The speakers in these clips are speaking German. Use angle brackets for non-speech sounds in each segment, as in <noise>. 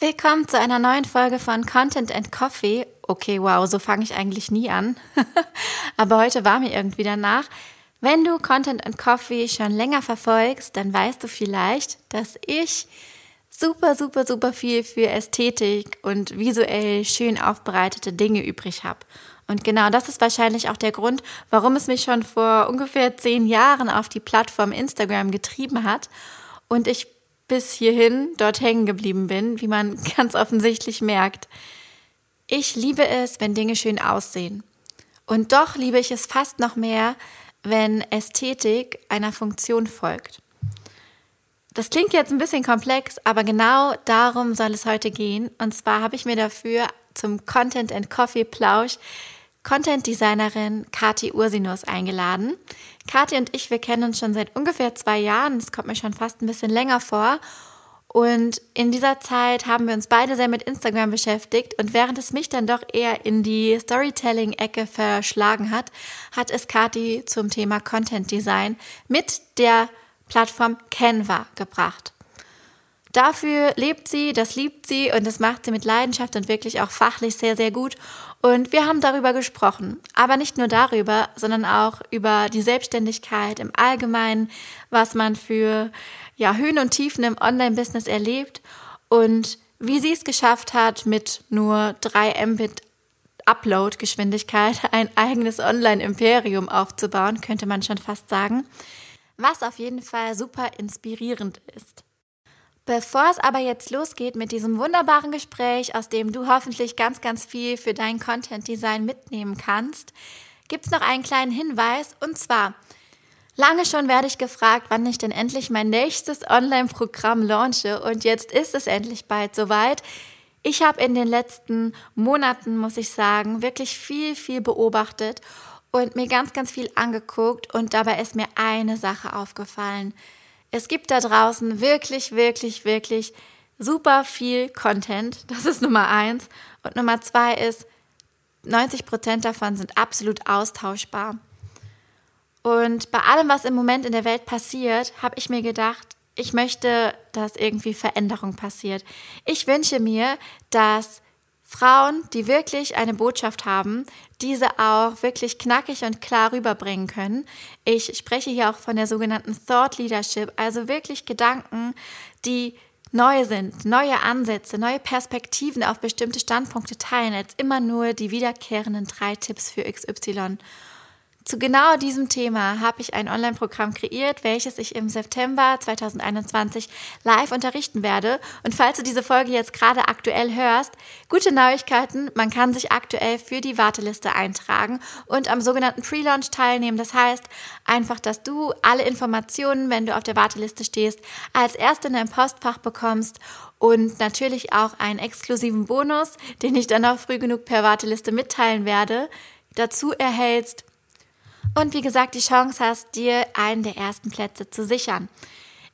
Willkommen zu einer neuen Folge von Content and Coffee. Okay, wow, so fange ich eigentlich nie an. <laughs> Aber heute war mir irgendwie danach. Wenn du Content and Coffee schon länger verfolgst, dann weißt du vielleicht, dass ich super, super, super viel für Ästhetik und visuell schön aufbereitete Dinge übrig habe. Und genau das ist wahrscheinlich auch der Grund, warum es mich schon vor ungefähr zehn Jahren auf die Plattform Instagram getrieben hat und ich bis hierhin dort hängen geblieben bin, wie man <laughs> ganz offensichtlich merkt. Ich liebe es, wenn Dinge schön aussehen. Und doch liebe ich es fast noch mehr, wenn Ästhetik einer Funktion folgt. Das klingt jetzt ein bisschen komplex, aber genau darum soll es heute gehen. Und zwar habe ich mir dafür zum Content and Coffee Plausch Content Designerin Kati Ursinus eingeladen. Kathi und ich, wir kennen uns schon seit ungefähr zwei Jahren. Es kommt mir schon fast ein bisschen länger vor. Und in dieser Zeit haben wir uns beide sehr mit Instagram beschäftigt. Und während es mich dann doch eher in die Storytelling-Ecke verschlagen hat, hat es Kathi zum Thema Content Design mit der Plattform Canva gebracht. Dafür lebt sie, das liebt sie und das macht sie mit Leidenschaft und wirklich auch fachlich sehr, sehr gut. Und wir haben darüber gesprochen. Aber nicht nur darüber, sondern auch über die Selbstständigkeit im Allgemeinen, was man für ja, Höhen und Tiefen im Online-Business erlebt und wie sie es geschafft hat, mit nur 3 Mbit Upload-Geschwindigkeit ein eigenes Online-Imperium aufzubauen, könnte man schon fast sagen. Was auf jeden Fall super inspirierend ist. Bevor es aber jetzt losgeht mit diesem wunderbaren Gespräch, aus dem du hoffentlich ganz, ganz viel für dein Content-Design mitnehmen kannst, gibt es noch einen kleinen Hinweis. Und zwar, lange schon werde ich gefragt, wann ich denn endlich mein nächstes Online-Programm launche. Und jetzt ist es endlich bald soweit. Ich habe in den letzten Monaten, muss ich sagen, wirklich viel, viel beobachtet und mir ganz, ganz viel angeguckt. Und dabei ist mir eine Sache aufgefallen – es gibt da draußen wirklich, wirklich, wirklich super viel Content. Das ist Nummer eins. Und Nummer zwei ist, 90 Prozent davon sind absolut austauschbar. Und bei allem, was im Moment in der Welt passiert, habe ich mir gedacht, ich möchte, dass irgendwie Veränderung passiert. Ich wünsche mir, dass Frauen, die wirklich eine Botschaft haben, diese auch wirklich knackig und klar rüberbringen können. Ich spreche hier auch von der sogenannten Thought Leadership, also wirklich Gedanken, die neu sind, neue Ansätze, neue Perspektiven auf bestimmte Standpunkte teilen, als immer nur die wiederkehrenden drei Tipps für XY. Zu genau diesem Thema habe ich ein Online-Programm kreiert, welches ich im September 2021 live unterrichten werde. Und falls du diese Folge jetzt gerade aktuell hörst, gute Neuigkeiten, man kann sich aktuell für die Warteliste eintragen und am sogenannten Pre-Launch teilnehmen. Das heißt einfach, dass du alle Informationen, wenn du auf der Warteliste stehst, als erste in dein Postfach bekommst und natürlich auch einen exklusiven Bonus, den ich dann auch früh genug per Warteliste mitteilen werde, dazu erhältst und wie gesagt die Chance hast, dir einen der ersten Plätze zu sichern.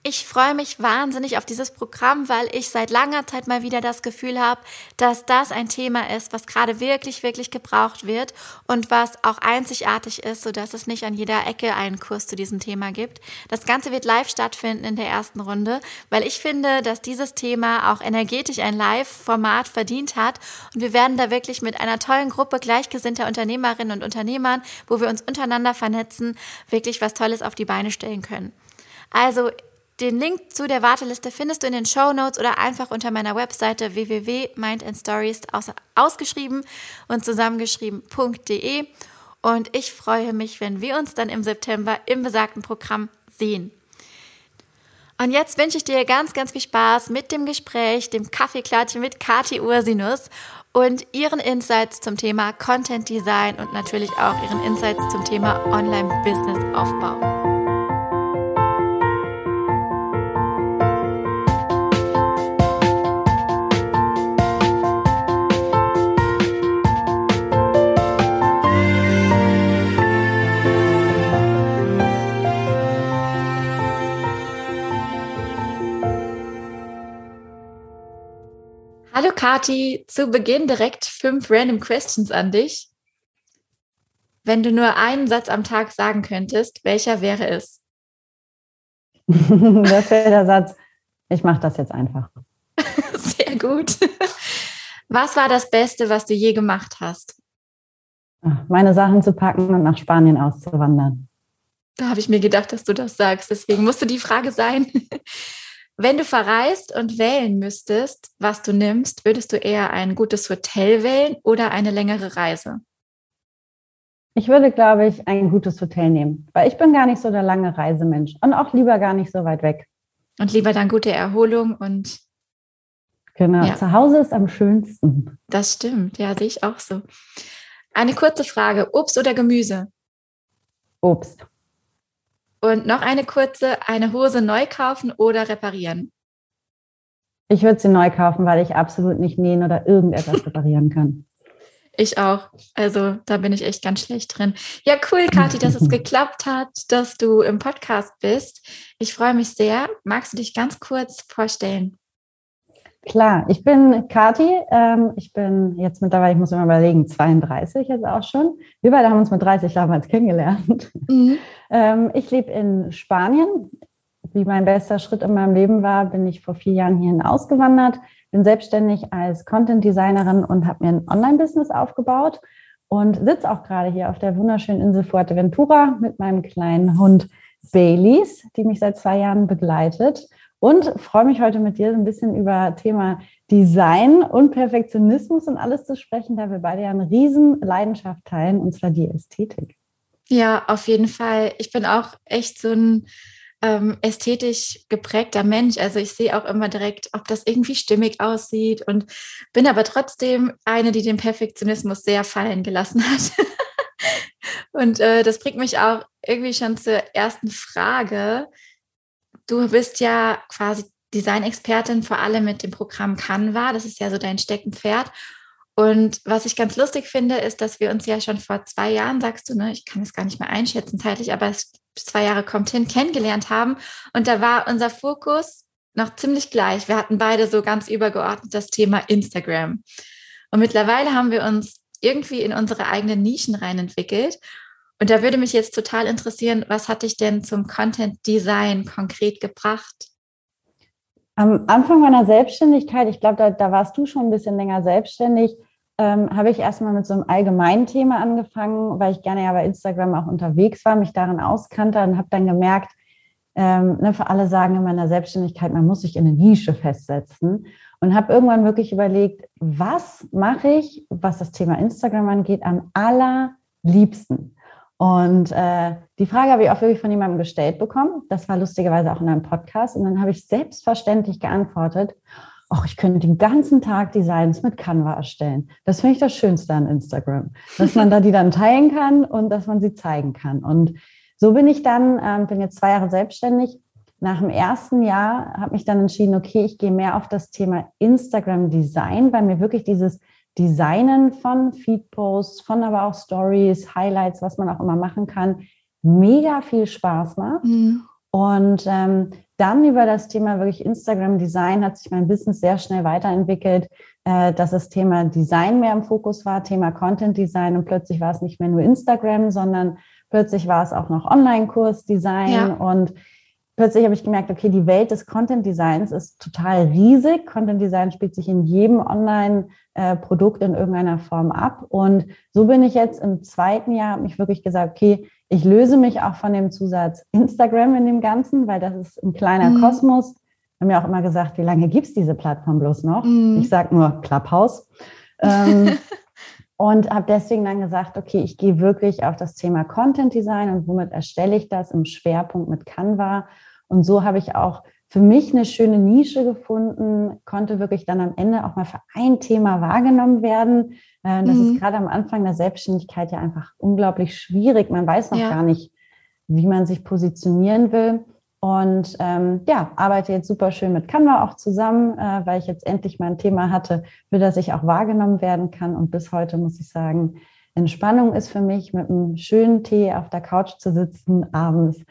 Ich freue mich wahnsinnig auf dieses Programm, weil ich seit langer Zeit mal wieder das Gefühl habe, dass das ein Thema ist, was gerade wirklich, wirklich gebraucht wird und was auch einzigartig ist, sodass es nicht an jeder Ecke einen Kurs zu diesem Thema gibt. Das Ganze wird live stattfinden in der ersten Runde, weil ich finde, dass dieses Thema auch energetisch ein Live-Format verdient hat und wir werden da wirklich mit einer tollen Gruppe gleichgesinnter Unternehmerinnen und Unternehmern, wo wir uns untereinander vernetzen, wirklich was Tolles auf die Beine stellen können. Also den Link zu der Warteliste findest du in den Show Notes oder einfach unter meiner Webseite www.mindandstories ausgeschrieben und zusammengeschrieben.de. Und ich freue mich, wenn wir uns dann im September im besagten Programm sehen. Und jetzt wünsche ich dir ganz, ganz viel Spaß mit dem Gespräch, dem Kaffeeklatschen mit Kati Ursinus und ihren Insights zum Thema Content Design und natürlich auch ihren Insights zum Thema Online-Business Hallo Kati, zu Beginn direkt fünf random Questions an dich. Wenn du nur einen Satz am Tag sagen könntest, welcher wäre es? <laughs> das wäre der Satz, ich mache das jetzt einfach. Sehr <laughs> Sehr gut. Was war das Beste, was du je gemacht hast? Meine Sachen zu packen und nach Spanien auszuwandern. Da habe ich mir gedacht, dass du das sagst. Deswegen musste die Frage sein. Wenn du verreist und wählen müsstest, was du nimmst, würdest du eher ein gutes Hotel wählen oder eine längere Reise? Ich würde, glaube ich, ein gutes Hotel nehmen, weil ich bin gar nicht so der lange Reisemensch und auch lieber gar nicht so weit weg. Und lieber dann gute Erholung und Genau, ja. zu Hause ist am schönsten. Das stimmt, ja, sehe ich auch so. Eine kurze Frage: Obst oder Gemüse? Obst. Und noch eine kurze: Eine Hose neu kaufen oder reparieren? Ich würde sie neu kaufen, weil ich absolut nicht nähen oder irgendetwas <laughs> reparieren kann. Ich auch. Also da bin ich echt ganz schlecht drin. Ja, cool, Kathi, dass es <laughs> geklappt hat, dass du im Podcast bist. Ich freue mich sehr. Magst du dich ganz kurz vorstellen? Klar, ich bin Kathi. Ähm, ich bin jetzt mittlerweile, ich muss mir überlegen, 32 jetzt auch schon. Wir beide haben uns mit 30 damals kennengelernt. Mhm. Ähm, ich lebe in Spanien. Wie mein bester Schritt in meinem Leben war, bin ich vor vier Jahren hierhin ausgewandert, bin selbstständig als Content Designerin und habe mir ein Online-Business aufgebaut und sitze auch gerade hier auf der wunderschönen Insel Fuerteventura mit meinem kleinen Hund Baileys, die mich seit zwei Jahren begleitet und freue mich heute mit dir ein bisschen über Thema Design und Perfektionismus und alles zu sprechen, da wir beide ja eine riesen Leidenschaft teilen, und zwar die Ästhetik. Ja, auf jeden Fall. Ich bin auch echt so ein ähm, ästhetisch geprägter Mensch. Also ich sehe auch immer direkt, ob das irgendwie stimmig aussieht und bin aber trotzdem eine, die den Perfektionismus sehr fallen gelassen hat. <laughs> und äh, das bringt mich auch irgendwie schon zur ersten Frage. Du bist ja quasi Designexpertin, vor allem mit dem Programm Canva. Das ist ja so dein Steckenpferd. Und was ich ganz lustig finde, ist, dass wir uns ja schon vor zwei Jahren, sagst du, ne, ich kann es gar nicht mehr einschätzen zeitlich, aber es zwei Jahre kommt hin, kennengelernt haben. Und da war unser Fokus noch ziemlich gleich. Wir hatten beide so ganz übergeordnet das Thema Instagram. Und mittlerweile haben wir uns irgendwie in unsere eigenen Nischen rein entwickelt. Und da würde mich jetzt total interessieren, was hat dich denn zum Content Design konkret gebracht? Am Anfang meiner Selbstständigkeit, ich glaube, da, da warst du schon ein bisschen länger selbstständig, ähm, habe ich erstmal mit so einem allgemeinen Thema angefangen, weil ich gerne ja bei Instagram auch unterwegs war, mich darin auskannte und habe dann gemerkt, ähm, ne, für alle sagen in meiner Selbstständigkeit, man muss sich in eine Nische festsetzen und habe irgendwann wirklich überlegt, was mache ich, was das Thema Instagram angeht, am allerliebsten. Und äh, die Frage habe ich auch wirklich von jemandem gestellt bekommen. Das war lustigerweise auch in einem Podcast. Und dann habe ich selbstverständlich geantwortet, ach, ich könnte den ganzen Tag Designs mit Canva erstellen. Das finde ich das Schönste an Instagram, dass man da die dann teilen kann und dass man sie zeigen kann. Und so bin ich dann, ähm, bin jetzt zwei Jahre selbstständig. Nach dem ersten Jahr habe mich dann entschieden, okay, ich gehe mehr auf das Thema Instagram Design, weil mir wirklich dieses Designen von Feedposts, von aber auch Stories, Highlights, was man auch immer machen kann, mega viel Spaß macht. Mhm. Und ähm, dann über das Thema wirklich Instagram Design hat sich mein Business sehr schnell weiterentwickelt, äh, dass das Thema Design mehr im Fokus war, Thema Content Design und plötzlich war es nicht mehr nur Instagram, sondern plötzlich war es auch noch Online-Kurs Design ja. und plötzlich habe ich gemerkt, okay, die Welt des Content Designs ist total riesig. Content Design spielt sich in jedem Online-Produkt äh, in irgendeiner Form ab. Und so bin ich jetzt im zweiten Jahr, habe mich wirklich gesagt, okay, ich löse mich auch von dem Zusatz Instagram in dem Ganzen, weil das ist ein kleiner mhm. Kosmos. Wir haben ja auch immer gesagt, wie lange gibt es diese Plattform bloß noch? Mhm. Ich sage nur Clubhouse. Ähm, <laughs> und habe deswegen dann gesagt, okay, ich gehe wirklich auf das Thema Content Design und womit erstelle ich das im Schwerpunkt mit Canva. Und so habe ich auch für mich eine schöne Nische gefunden, konnte wirklich dann am Ende auch mal für ein Thema wahrgenommen werden. Äh, das mhm. ist gerade am Anfang der Selbstständigkeit ja einfach unglaublich schwierig. Man weiß noch ja. gar nicht, wie man sich positionieren will. Und ähm, ja, arbeite jetzt super schön mit Canva auch zusammen, äh, weil ich jetzt endlich mal ein Thema hatte, für das ich auch wahrgenommen werden kann. Und bis heute muss ich sagen, Entspannung ist für mich, mit einem schönen Tee auf der Couch zu sitzen, abends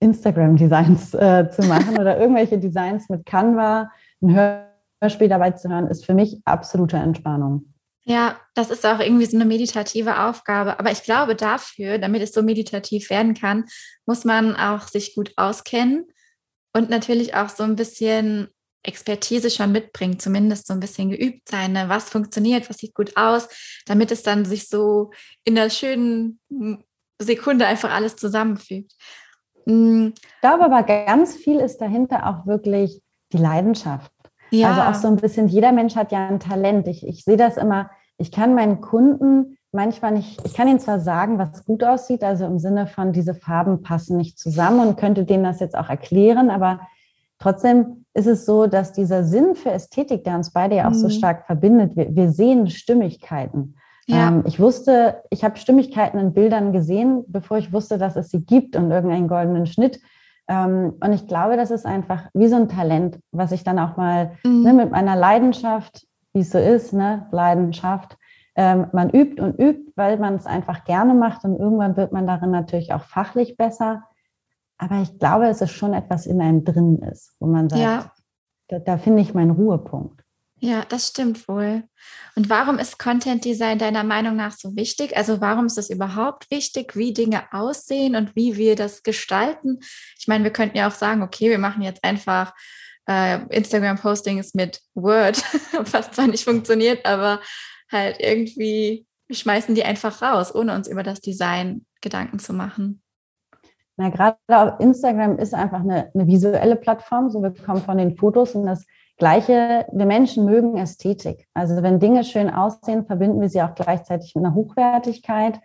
Instagram-Designs äh, zu machen oder irgendwelche Designs mit Canva, ein Hörspiel dabei zu hören, ist für mich absolute Entspannung. Ja, das ist auch irgendwie so eine meditative Aufgabe. Aber ich glaube, dafür, damit es so meditativ werden kann, muss man auch sich gut auskennen und natürlich auch so ein bisschen Expertise schon mitbringt, zumindest so ein bisschen geübt sein, ne? was funktioniert, was sieht gut aus, damit es dann sich so in der schönen Sekunde einfach alles zusammenfügt. Ich glaube aber, ganz viel ist dahinter auch wirklich die Leidenschaft. Ja. Also auch so ein bisschen, jeder Mensch hat ja ein Talent. Ich, ich sehe das immer, ich kann meinen Kunden manchmal nicht, ich kann ihnen zwar sagen, was gut aussieht, also im Sinne von, diese Farben passen nicht zusammen und könnte denen das jetzt auch erklären, aber trotzdem ist es so, dass dieser Sinn für Ästhetik, der uns beide ja auch mhm. so stark verbindet, wir, wir sehen Stimmigkeiten. Ja. Ähm, ich wusste, ich habe Stimmigkeiten in Bildern gesehen, bevor ich wusste, dass es sie gibt und irgendeinen goldenen Schnitt. Ähm, und ich glaube, das ist einfach wie so ein Talent, was ich dann auch mal mhm. ne, mit meiner Leidenschaft, wie es so ist, ne, Leidenschaft, ähm, man übt und übt, weil man es einfach gerne macht und irgendwann wird man darin natürlich auch fachlich besser. Aber ich glaube, es ist schon etwas in einem drin ist, wo man sagt, ja. da, da finde ich meinen Ruhepunkt. Ja, das stimmt wohl. Und warum ist Content Design deiner Meinung nach so wichtig? Also warum ist es überhaupt wichtig, wie Dinge aussehen und wie wir das gestalten? Ich meine, wir könnten ja auch sagen, okay, wir machen jetzt einfach äh, Instagram-Postings mit Word, <laughs> was zwar nicht funktioniert, aber halt irgendwie, schmeißen die einfach raus, ohne uns über das Design Gedanken zu machen. Na, gerade auf Instagram ist einfach eine, eine visuelle Plattform, so wir kommen von den Fotos und das Gleiche, wir Menschen mögen Ästhetik. Also wenn Dinge schön aussehen, verbinden wir sie auch gleichzeitig mit einer Hochwertigkeit.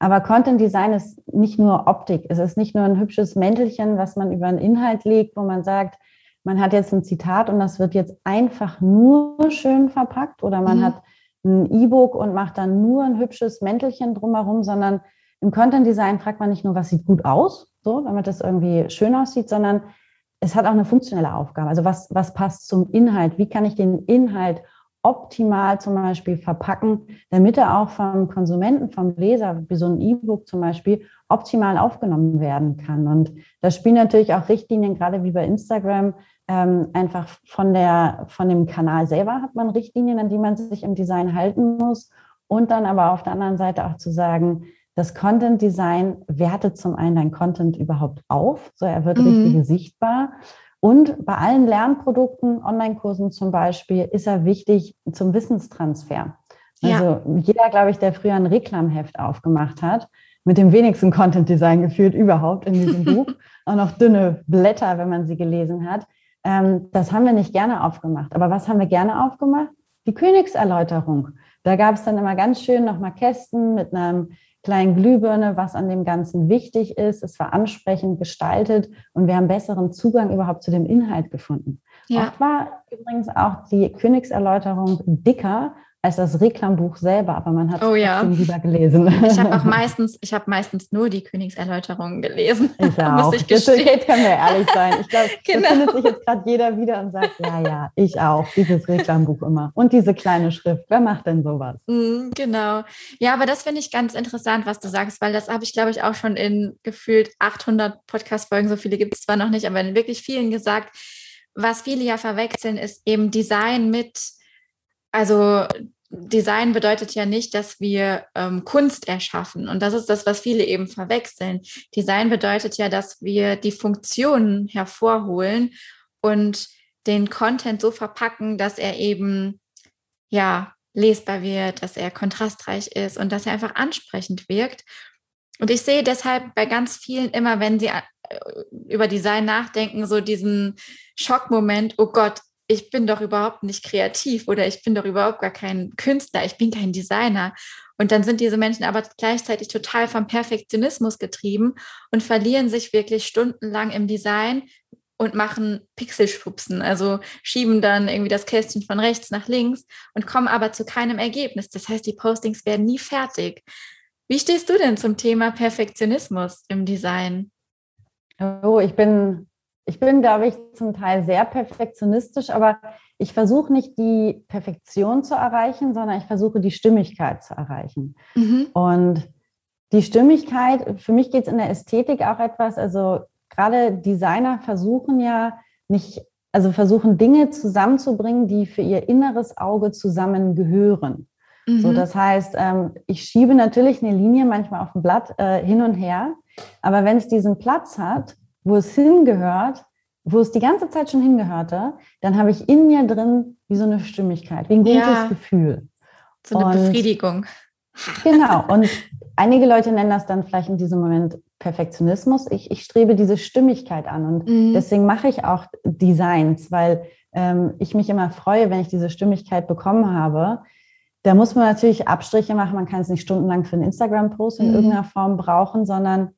Aber Content Design ist nicht nur Optik. Es ist nicht nur ein hübsches Mäntelchen, was man über einen Inhalt legt, wo man sagt, man hat jetzt ein Zitat und das wird jetzt einfach nur schön verpackt oder man mhm. hat ein E-Book und macht dann nur ein hübsches Mäntelchen drumherum, sondern im Content Design fragt man nicht nur, was sieht gut aus, so, damit das irgendwie schön aussieht, sondern es hat auch eine funktionelle Aufgabe. Also was, was passt zum Inhalt? Wie kann ich den Inhalt optimal zum Beispiel verpacken, damit er auch vom Konsumenten, vom Leser, wie so ein E-Book zum Beispiel, optimal aufgenommen werden kann. Und da spielen natürlich auch Richtlinien, gerade wie bei Instagram, ähm, einfach von, der, von dem Kanal selber hat man Richtlinien, an die man sich im Design halten muss. Und dann aber auf der anderen Seite auch zu sagen, das Content Design wertet zum einen dein Content überhaupt auf, so er wird mhm. richtig sichtbar. Und bei allen Lernprodukten, Online-Kursen zum Beispiel, ist er wichtig zum Wissenstransfer. Also ja. jeder, glaube ich, der früher ein Reklamheft aufgemacht hat, mit dem wenigsten Content Design geführt überhaupt in diesem <laughs> Buch, auch noch dünne Blätter, wenn man sie gelesen hat. Ähm, das haben wir nicht gerne aufgemacht. Aber was haben wir gerne aufgemacht? Die Königserläuterung. Da gab es dann immer ganz schön nochmal Kästen mit einem kleinen Glühbirne, was an dem Ganzen wichtig ist. Es war ansprechend gestaltet und wir haben besseren Zugang überhaupt zu dem Inhalt gefunden. Ja. Oft war übrigens auch die Königserläuterung dicker als das Reklambuch selber, aber man hat es oh, ja. lieber gelesen. Ich habe auch <laughs> meistens, ich habe meistens nur die Königserläuterungen gelesen. Ich <laughs> auch. Ich jetzt, jetzt <laughs> können wir ehrlich sein. Ich glaube, genau. findet sich jetzt gerade jeder wieder und sagt, ja, ja, ich auch, dieses Reklambuch immer. Und diese kleine Schrift. Wer macht denn sowas? Mm, genau. Ja, aber das finde ich ganz interessant, was du sagst, weil das habe ich, glaube ich, auch schon in gefühlt 800 Podcast-Folgen, so viele gibt es zwar noch nicht, aber in wirklich vielen gesagt. Was viele ja verwechseln, ist eben Design mit also Design bedeutet ja nicht, dass wir ähm, Kunst erschaffen. Und das ist das, was viele eben verwechseln. Design bedeutet ja, dass wir die Funktionen hervorholen und den Content so verpacken, dass er eben ja lesbar wird, dass er kontrastreich ist und dass er einfach ansprechend wirkt. Und ich sehe deshalb bei ganz vielen immer, wenn sie äh, über Design nachdenken, so diesen Schockmoment, oh Gott, ich bin doch überhaupt nicht kreativ oder ich bin doch überhaupt gar kein Künstler, ich bin kein Designer. Und dann sind diese Menschen aber gleichzeitig total vom Perfektionismus getrieben und verlieren sich wirklich stundenlang im Design und machen Pixelschubsen, also schieben dann irgendwie das Kästchen von rechts nach links und kommen aber zu keinem Ergebnis. Das heißt, die Postings werden nie fertig. Wie stehst du denn zum Thema Perfektionismus im Design? Oh, ich bin ich bin, glaube ich, zum Teil sehr perfektionistisch, aber ich versuche nicht die Perfektion zu erreichen, sondern ich versuche die Stimmigkeit zu erreichen. Mhm. Und die Stimmigkeit, für mich geht es in der Ästhetik auch etwas, also gerade Designer versuchen ja nicht, also versuchen Dinge zusammenzubringen, die für ihr inneres Auge zusammengehören. Mhm. So, das heißt, ähm, ich schiebe natürlich eine Linie manchmal auf dem Blatt äh, hin und her, aber wenn es diesen Platz hat, wo es hingehört, wo es die ganze Zeit schon hingehörte, dann habe ich in mir drin wie so eine Stimmigkeit, wie ein gutes ja, Gefühl. So eine und, Befriedigung. Genau. <laughs> Und einige Leute nennen das dann vielleicht in diesem Moment Perfektionismus. Ich, ich strebe diese Stimmigkeit an und mhm. deswegen mache ich auch Designs, weil ähm, ich mich immer freue, wenn ich diese Stimmigkeit bekommen habe. Da muss man natürlich Abstriche machen. Man kann es nicht stundenlang für einen Instagram-Post in mhm. irgendeiner Form brauchen, sondern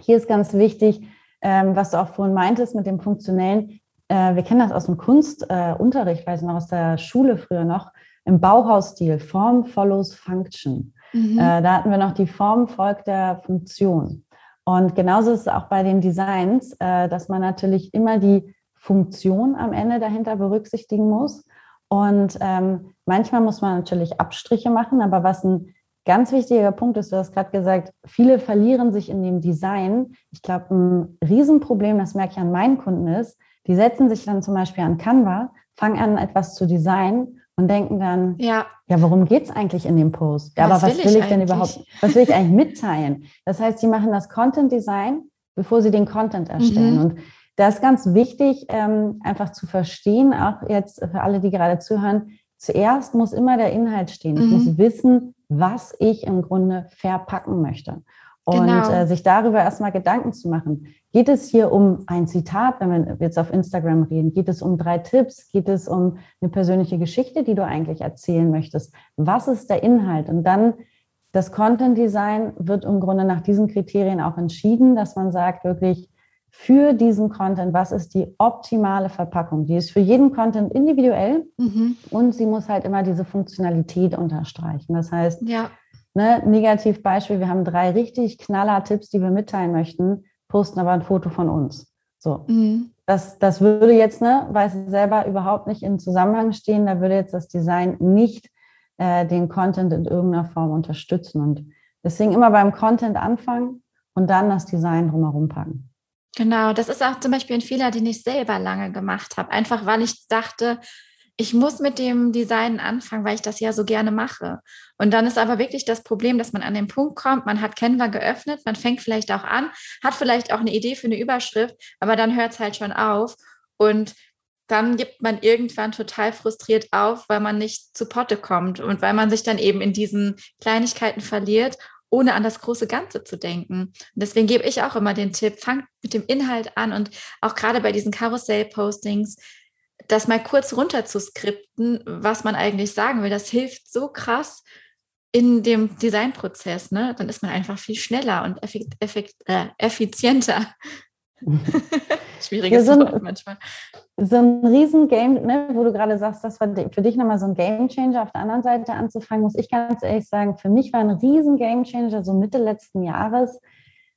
hier ist ganz wichtig, ähm, was du auch vorhin meintest mit dem Funktionellen. Äh, wir kennen das aus dem Kunstunterricht, äh, weiß ich noch aus der Schule früher noch, im Bauhausstil. Form follows Function. Mhm. Äh, da hatten wir noch die Form folgt der Funktion. Und genauso ist es auch bei den Designs, äh, dass man natürlich immer die Funktion am Ende dahinter berücksichtigen muss. Und ähm, manchmal muss man natürlich Abstriche machen, aber was ein ganz wichtiger Punkt ist, du hast gerade gesagt, viele verlieren sich in dem Design. Ich glaube, ein Riesenproblem, das merke ich an meinen Kunden ist, die setzen sich dann zum Beispiel an Canva, fangen an, etwas zu designen und denken dann, ja, ja worum geht es eigentlich in dem Post? Ja, was aber was will, will ich, ich denn überhaupt, was will ich eigentlich mitteilen? Das heißt, sie machen das Content Design, bevor sie den Content erstellen. Mhm. Und das ist ganz wichtig, ähm, einfach zu verstehen, auch jetzt für alle, die gerade zuhören, zuerst muss immer der Inhalt stehen. Ich mhm. muss wissen, was ich im Grunde verpacken möchte. Und genau. äh, sich darüber erstmal Gedanken zu machen. Geht es hier um ein Zitat, wenn wir jetzt auf Instagram reden? Geht es um drei Tipps? Geht es um eine persönliche Geschichte, die du eigentlich erzählen möchtest? Was ist der Inhalt? Und dann das Content Design wird im Grunde nach diesen Kriterien auch entschieden, dass man sagt wirklich, für diesen Content, was ist die optimale Verpackung? Die ist für jeden Content individuell mhm. und sie muss halt immer diese Funktionalität unterstreichen. Das heißt, ja. ne, Negativbeispiel, wir haben drei richtig knaller Tipps, die wir mitteilen möchten, posten aber ein Foto von uns. So. Mhm. Das, das würde jetzt, ne, weiß ich selber, überhaupt nicht in Zusammenhang stehen. Da würde jetzt das Design nicht äh, den Content in irgendeiner Form unterstützen. Und deswegen immer beim Content anfangen und dann das Design drumherum packen. Genau, das ist auch zum Beispiel ein Fehler, den ich selber lange gemacht habe. Einfach weil ich dachte, ich muss mit dem Design anfangen, weil ich das ja so gerne mache. Und dann ist aber wirklich das Problem, dass man an den Punkt kommt, man hat Canva geöffnet, man fängt vielleicht auch an, hat vielleicht auch eine Idee für eine Überschrift, aber dann hört es halt schon auf. Und dann gibt man irgendwann total frustriert auf, weil man nicht zu Potte kommt und weil man sich dann eben in diesen Kleinigkeiten verliert ohne an das große Ganze zu denken. Und deswegen gebe ich auch immer den Tipp, fangt mit dem Inhalt an und auch gerade bei diesen Karussell-Postings, das mal kurz runter zu skripten, was man eigentlich sagen will, das hilft so krass in dem Designprozess. Ne? Dann ist man einfach viel schneller und effekt, effekt, äh, effizienter. <laughs> Schwieriges ja, so Wort manchmal. So ein riesen Game, ne, wo du gerade sagst, das war für dich nochmal so ein Game Changer. Auf der anderen Seite anzufangen, muss ich ganz ehrlich sagen, für mich war ein riesen Game Changer so Mitte letzten Jahres,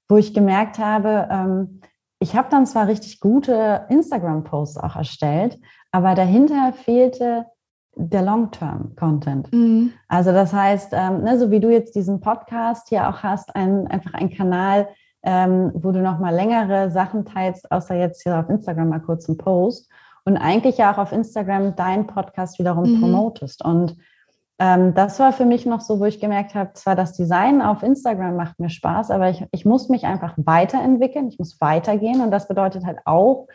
wo ich gemerkt habe, ähm, ich habe dann zwar richtig gute Instagram-Posts auch erstellt, aber dahinter fehlte der Long-Term-Content. Mhm. Also das heißt, ähm, ne, so wie du jetzt diesen Podcast hier auch hast, ein, einfach ein Kanal, ähm, wo du noch mal längere Sachen teilst, außer jetzt hier auf Instagram mal kurz einen Post und eigentlich ja auch auf Instagram deinen Podcast wiederum mhm. promotest. Und ähm, das war für mich noch so, wo ich gemerkt habe, zwar das Design auf Instagram macht mir Spaß, aber ich, ich muss mich einfach weiterentwickeln, ich muss weitergehen und das bedeutet halt auch,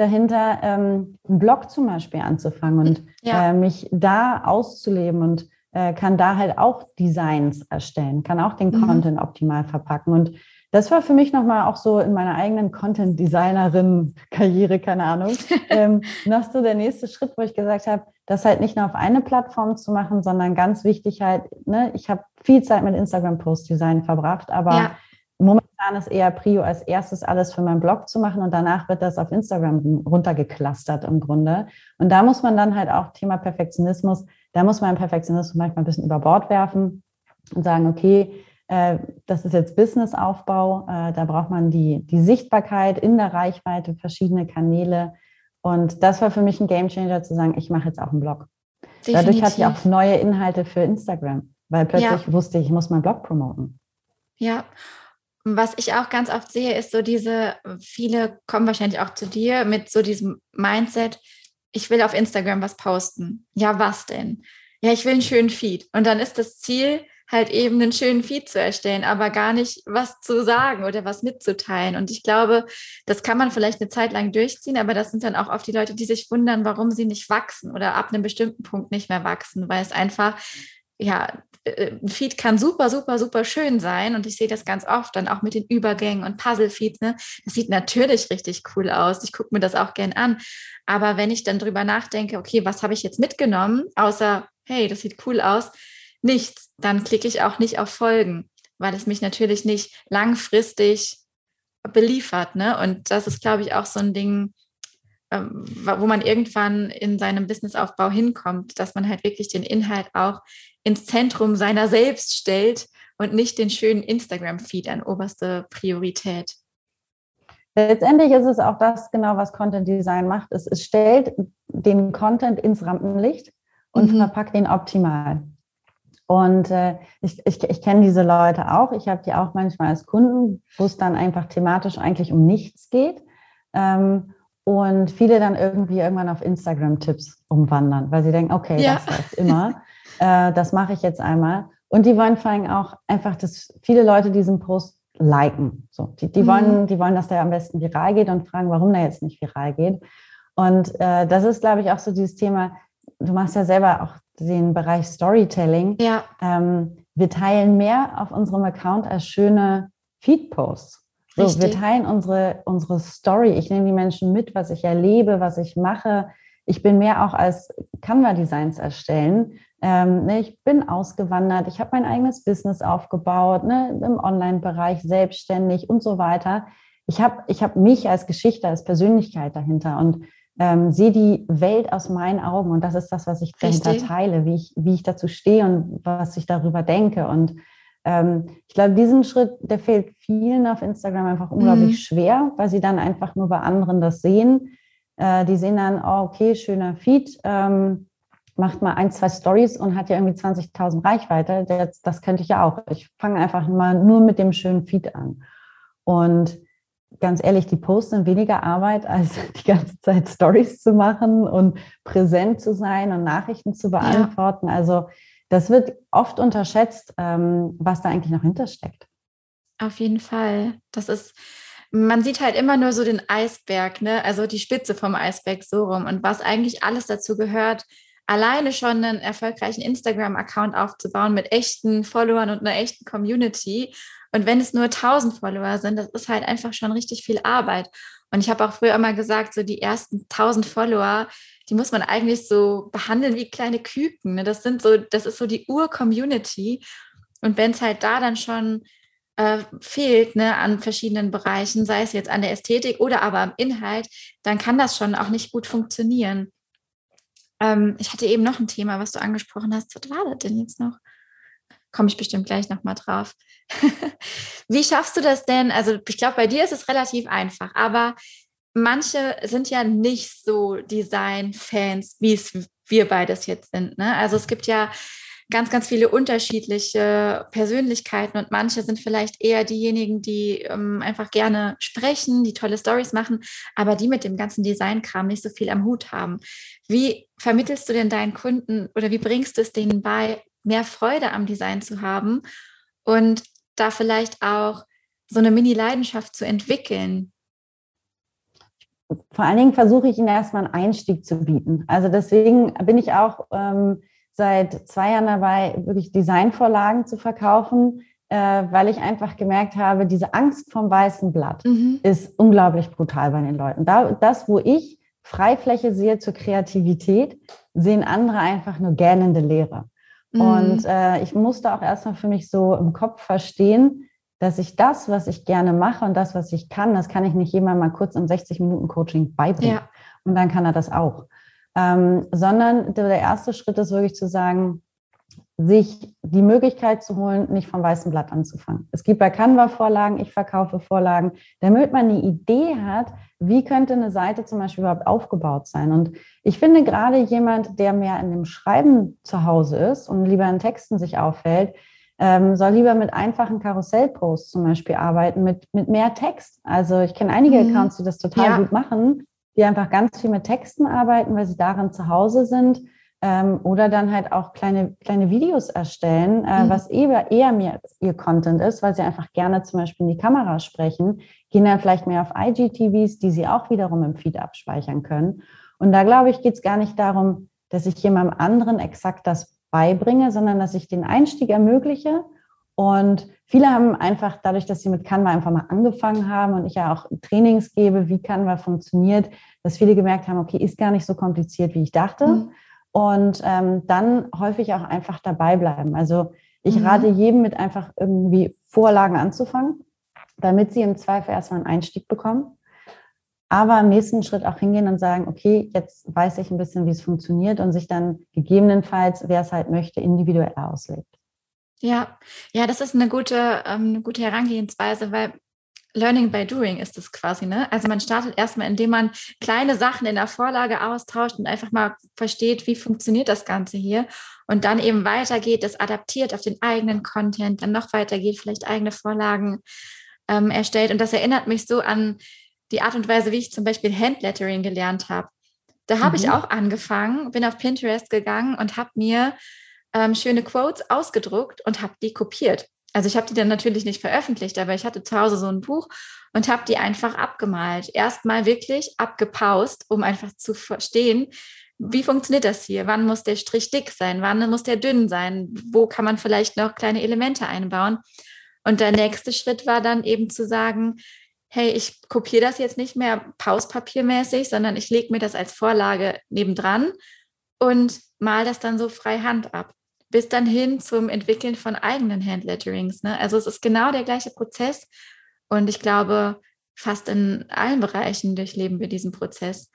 dahinter ähm, einen Blog zum Beispiel anzufangen und ja. äh, mich da auszuleben und äh, kann da halt auch Designs erstellen, kann auch den mhm. Content optimal verpacken und das war für mich nochmal auch so in meiner eigenen Content-Designerin-Karriere, keine Ahnung, <laughs> ähm, noch so der nächste Schritt, wo ich gesagt habe, das halt nicht nur auf eine Plattform zu machen, sondern ganz wichtig halt, ne, ich habe viel Zeit mit Instagram-Post-Design verbracht, aber ja. momentan ist eher Prio als erstes alles für meinen Blog zu machen und danach wird das auf Instagram runtergeklustert im Grunde. Und da muss man dann halt auch Thema Perfektionismus, da muss man Perfektionismus manchmal ein bisschen über Bord werfen und sagen, okay, das ist jetzt Businessaufbau. Äh, da braucht man die, die Sichtbarkeit in der Reichweite, verschiedene Kanäle. Und das war für mich ein Gamechanger zu sagen, ich mache jetzt auch einen Blog. Definitiv. Dadurch hatte ich auch neue Inhalte für Instagram, weil plötzlich ja. wusste ich, ich muss meinen Blog promoten. Ja, was ich auch ganz oft sehe, ist so diese, viele kommen wahrscheinlich auch zu dir mit so diesem Mindset, ich will auf Instagram was posten. Ja, was denn? Ja, ich will einen schönen Feed. Und dann ist das Ziel, halt eben einen schönen Feed zu erstellen, aber gar nicht was zu sagen oder was mitzuteilen. Und ich glaube, das kann man vielleicht eine Zeit lang durchziehen, aber das sind dann auch oft die Leute, die sich wundern, warum sie nicht wachsen oder ab einem bestimmten Punkt nicht mehr wachsen, weil es einfach ja, äh, ein Feed kann super, super, super schön sein und ich sehe das ganz oft dann auch mit den Übergängen und Puzzle-Feeds. Ne? Das sieht natürlich richtig cool aus. Ich gucke mir das auch gern an. Aber wenn ich dann drüber nachdenke, okay, was habe ich jetzt mitgenommen, außer, hey, das sieht cool aus, nichts, dann klicke ich auch nicht auf Folgen, weil es mich natürlich nicht langfristig beliefert. Ne? Und das ist, glaube ich, auch so ein Ding, ähm, wo man irgendwann in seinem Businessaufbau hinkommt, dass man halt wirklich den Inhalt auch ins Zentrum seiner selbst stellt und nicht den schönen Instagram-Feed an oberste Priorität. Letztendlich ist es auch das genau, was Content Design macht. Es, es stellt den Content ins Rampenlicht und mhm. verpackt ihn optimal. Und äh, ich, ich, ich kenne diese Leute auch. Ich habe die auch manchmal als Kunden, wo es dann einfach thematisch eigentlich um nichts geht. Ähm, und viele dann irgendwie irgendwann auf Instagram-Tipps umwandern, weil sie denken, okay, ja. das läuft immer. <laughs> äh, das mache ich jetzt einmal. Und die wollen vor allem auch einfach, dass viele Leute diesen Post liken. So, die, die, mhm. wollen, die wollen, dass der am besten viral geht und fragen, warum der jetzt nicht viral geht. Und äh, das ist, glaube ich, auch so dieses Thema, du machst ja selber auch den Bereich Storytelling. Ja. Ähm, wir teilen mehr auf unserem Account als schöne Feed-Posts. So, wir teilen unsere, unsere Story. Ich nehme die Menschen mit, was ich erlebe, was ich mache. Ich bin mehr auch als Canva-Designs erstellen. Ähm, ne, ich bin ausgewandert, ich habe mein eigenes Business aufgebaut, ne, im Online-Bereich selbstständig und so weiter. Ich habe ich hab mich als Geschichte, als Persönlichkeit dahinter und ähm, sehe die Welt aus meinen Augen und das ist das, was ich dahinter teile, wie ich, wie ich dazu stehe und was ich darüber denke. Und ähm, ich glaube, diesen Schritt, der fehlt vielen auf Instagram einfach unglaublich mhm. schwer, weil sie dann einfach nur bei anderen das sehen. Äh, die sehen dann, oh, okay, schöner Feed, ähm, macht mal ein, zwei Stories und hat ja irgendwie 20.000 Reichweite. Das, das könnte ich ja auch. Ich fange einfach mal nur mit dem schönen Feed an. Und ganz ehrlich, die Posts sind weniger Arbeit, als <laughs> die ganze Zeit Stories zu machen und präsent zu sein und Nachrichten zu beantworten. Ja. Also das wird oft unterschätzt, ähm, was da eigentlich noch hintersteckt. Auf jeden Fall. Das ist, man sieht halt immer nur so den Eisberg, ne? also die Spitze vom Eisberg so rum und was eigentlich alles dazu gehört, alleine schon einen erfolgreichen Instagram-Account aufzubauen mit echten Followern und einer echten Community. Und wenn es nur 1000 Follower sind, das ist halt einfach schon richtig viel Arbeit. Und ich habe auch früher immer gesagt, so die ersten 1000 Follower, die muss man eigentlich so behandeln wie kleine Küken. Ne? Das sind so, das ist so die Ur-Community. Und wenn es halt da dann schon äh, fehlt ne, an verschiedenen Bereichen, sei es jetzt an der Ästhetik oder aber am Inhalt, dann kann das schon auch nicht gut funktionieren. Ähm, ich hatte eben noch ein Thema, was du angesprochen hast. Was war das denn jetzt noch? Komme ich bestimmt gleich nochmal drauf. <laughs> Wie schaffst du das denn? Also ich glaube, bei dir ist es relativ einfach, aber manche sind ja nicht so Design-Fans, wie es wir beides jetzt sind. Ne? Also es gibt ja ganz, ganz viele unterschiedliche Persönlichkeiten und manche sind vielleicht eher diejenigen, die ähm, einfach gerne sprechen, die tolle Stories machen, aber die mit dem ganzen Designkram nicht so viel am Hut haben. Wie vermittelst du denn deinen Kunden oder wie bringst du es denen bei, mehr Freude am Design zu haben und da vielleicht auch so eine Mini-Leidenschaft zu entwickeln, vor allen Dingen versuche ich ihnen erstmal einen Einstieg zu bieten. Also deswegen bin ich auch ähm, seit zwei Jahren dabei, wirklich Designvorlagen zu verkaufen, äh, weil ich einfach gemerkt habe, diese Angst vom weißen Blatt mhm. ist unglaublich brutal bei den Leuten. Da, das, wo ich Freifläche sehe zur Kreativität, sehen andere einfach nur gähnende Leere. Mhm. Und äh, ich musste auch erstmal für mich so im Kopf verstehen, dass ich das, was ich gerne mache und das, was ich kann, das kann ich nicht jemand mal kurz im 60-Minuten-Coaching beibringen. Ja. Und dann kann er das auch. Ähm, sondern der erste Schritt ist wirklich zu sagen, sich die Möglichkeit zu holen, nicht vom weißen Blatt anzufangen. Es gibt bei Canva Vorlagen, ich verkaufe Vorlagen, damit man eine Idee hat, wie könnte eine Seite zum Beispiel überhaupt aufgebaut sein. Und ich finde gerade jemand, der mehr in dem Schreiben zu Hause ist und lieber in Texten sich auffällt, ähm, soll lieber mit einfachen Karussellposts zum Beispiel arbeiten, mit, mit mehr Text. Also ich kenne einige mhm. Accounts, die das total ja. gut machen, die einfach ganz viel mit Texten arbeiten, weil sie darin zu Hause sind. Ähm, oder dann halt auch kleine, kleine Videos erstellen, äh, mhm. was eher, eher mehr ihr Content ist, weil sie einfach gerne zum Beispiel in die Kamera sprechen, gehen dann vielleicht mehr auf IGTVs, die sie auch wiederum im Feed abspeichern können. Und da glaube ich, geht es gar nicht darum, dass ich jemandem anderen exakt das beibringe, sondern dass ich den Einstieg ermögliche. Und viele haben einfach dadurch, dass sie mit Canva einfach mal angefangen haben und ich ja auch Trainings gebe, wie Canva funktioniert, dass viele gemerkt haben, okay, ist gar nicht so kompliziert, wie ich dachte. Mhm und ähm, dann häufig auch einfach dabei bleiben. Also ich mhm. rate jedem mit einfach irgendwie Vorlagen anzufangen, damit sie im Zweifel erstmal einen Einstieg bekommen. Aber im nächsten Schritt auch hingehen und sagen, okay, jetzt weiß ich ein bisschen, wie es funktioniert und sich dann gegebenenfalls, wer es halt möchte, individuell auslegt. Ja, ja, das ist eine gute, ähm, eine gute Herangehensweise, weil Learning by Doing ist es quasi, ne? Also man startet erstmal, indem man kleine Sachen in der Vorlage austauscht und einfach mal versteht, wie funktioniert das Ganze hier und dann eben weitergeht, das adaptiert auf den eigenen Content, dann noch weitergeht, vielleicht eigene Vorlagen ähm, erstellt. Und das erinnert mich so an die Art und Weise, wie ich zum Beispiel Handlettering gelernt habe. Da habe mhm. ich auch angefangen, bin auf Pinterest gegangen und habe mir ähm, schöne Quotes ausgedruckt und habe die kopiert also ich habe die dann natürlich nicht veröffentlicht, aber ich hatte zu Hause so ein Buch und habe die einfach abgemalt. Erstmal wirklich abgepaust, um einfach zu verstehen, wie funktioniert das hier? Wann muss der Strich dick sein? Wann muss der dünn sein? Wo kann man vielleicht noch kleine Elemente einbauen? Und der nächste Schritt war dann eben zu sagen, hey, ich kopiere das jetzt nicht mehr pauspapiermäßig, sondern ich lege mir das als Vorlage nebendran und mal das dann so frei Hand ab bis dann hin zum Entwickeln von eigenen Handletterings. Ne? Also es ist genau der gleiche Prozess und ich glaube, fast in allen Bereichen durchleben wir diesen Prozess.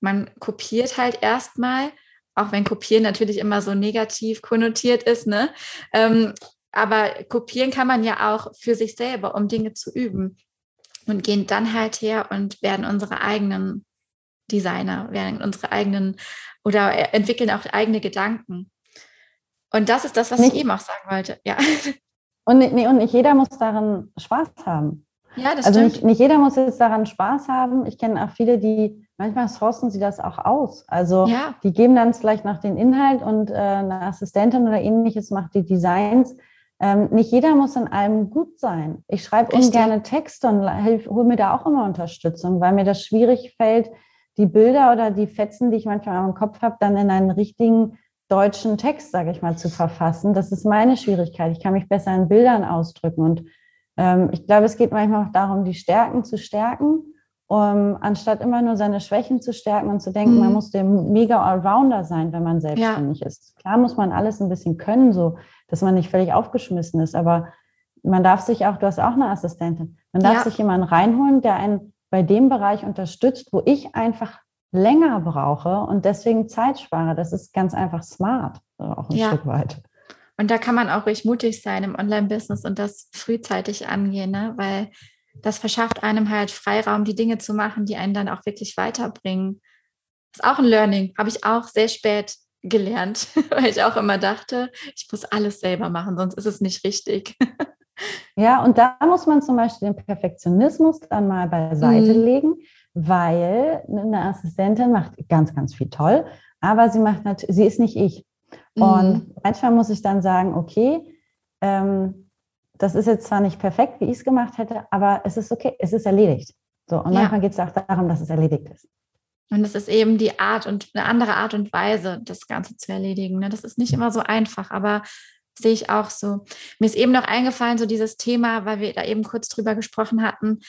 Man kopiert halt erstmal, auch wenn Kopieren natürlich immer so negativ konnotiert ist, ne? Ähm, aber kopieren kann man ja auch für sich selber, um Dinge zu üben. Und gehen dann halt her und werden unsere eigenen Designer, werden unsere eigenen oder entwickeln auch eigene Gedanken. Und das ist das, was nicht, ich eben auch sagen wollte. Ja. <laughs> Und, nee, und nicht jeder muss daran Spaß haben. Ja, das also stimmt. Nicht, nicht jeder muss jetzt daran Spaß haben. Ich kenne auch viele, die manchmal sourcen sie das auch aus. Also ja. die geben dann vielleicht noch den Inhalt und äh, eine Assistentin oder ähnliches macht die Designs. Ähm, nicht jeder muss in allem gut sein. Ich schreibe ungern Texte und hole mir da auch immer Unterstützung, weil mir das schwierig fällt, die Bilder oder die Fetzen, die ich manchmal im Kopf habe, dann in einen richtigen deutschen Text, sage ich mal, zu verfassen. Das ist meine Schwierigkeit. Ich kann mich besser in Bildern ausdrücken. Und ähm, ich glaube, es geht manchmal auch darum, die Stärken zu stärken, um, anstatt immer nur seine Schwächen zu stärken und zu denken, mhm. man muss der mega Allrounder sein, wenn man selbstständig ja. ist. Klar muss man alles ein bisschen können, so dass man nicht völlig aufgeschmissen ist, aber man darf sich auch, du hast auch eine Assistentin, man darf ja. sich jemanden reinholen, der einen bei dem Bereich unterstützt, wo ich einfach länger brauche und deswegen Zeit spare. Das ist ganz einfach smart, auch ein ja. Stück weit. Und da kann man auch ruhig mutig sein im Online-Business und das frühzeitig angehen, ne? weil das verschafft einem halt Freiraum, die Dinge zu machen, die einen dann auch wirklich weiterbringen. Das ist auch ein Learning, habe ich auch sehr spät gelernt, <laughs> weil ich auch immer dachte, ich muss alles selber machen, sonst ist es nicht richtig. <laughs> Ja, und da muss man zum Beispiel den Perfektionismus dann mal beiseite mhm. legen, weil eine Assistentin macht ganz, ganz viel toll, aber sie macht natürlich, sie ist nicht ich. Mhm. Und manchmal muss ich dann sagen, okay, ähm, das ist jetzt zwar nicht perfekt, wie ich es gemacht hätte, aber es ist okay, es ist erledigt. So, und ja. manchmal geht es auch darum, dass es erledigt ist. Und es ist eben die Art und eine andere Art und Weise, das Ganze zu erledigen. Ne? Das ist nicht immer so einfach, aber sehe ich auch so. Mir ist eben noch eingefallen, so dieses Thema, weil wir da eben kurz drüber gesprochen hatten,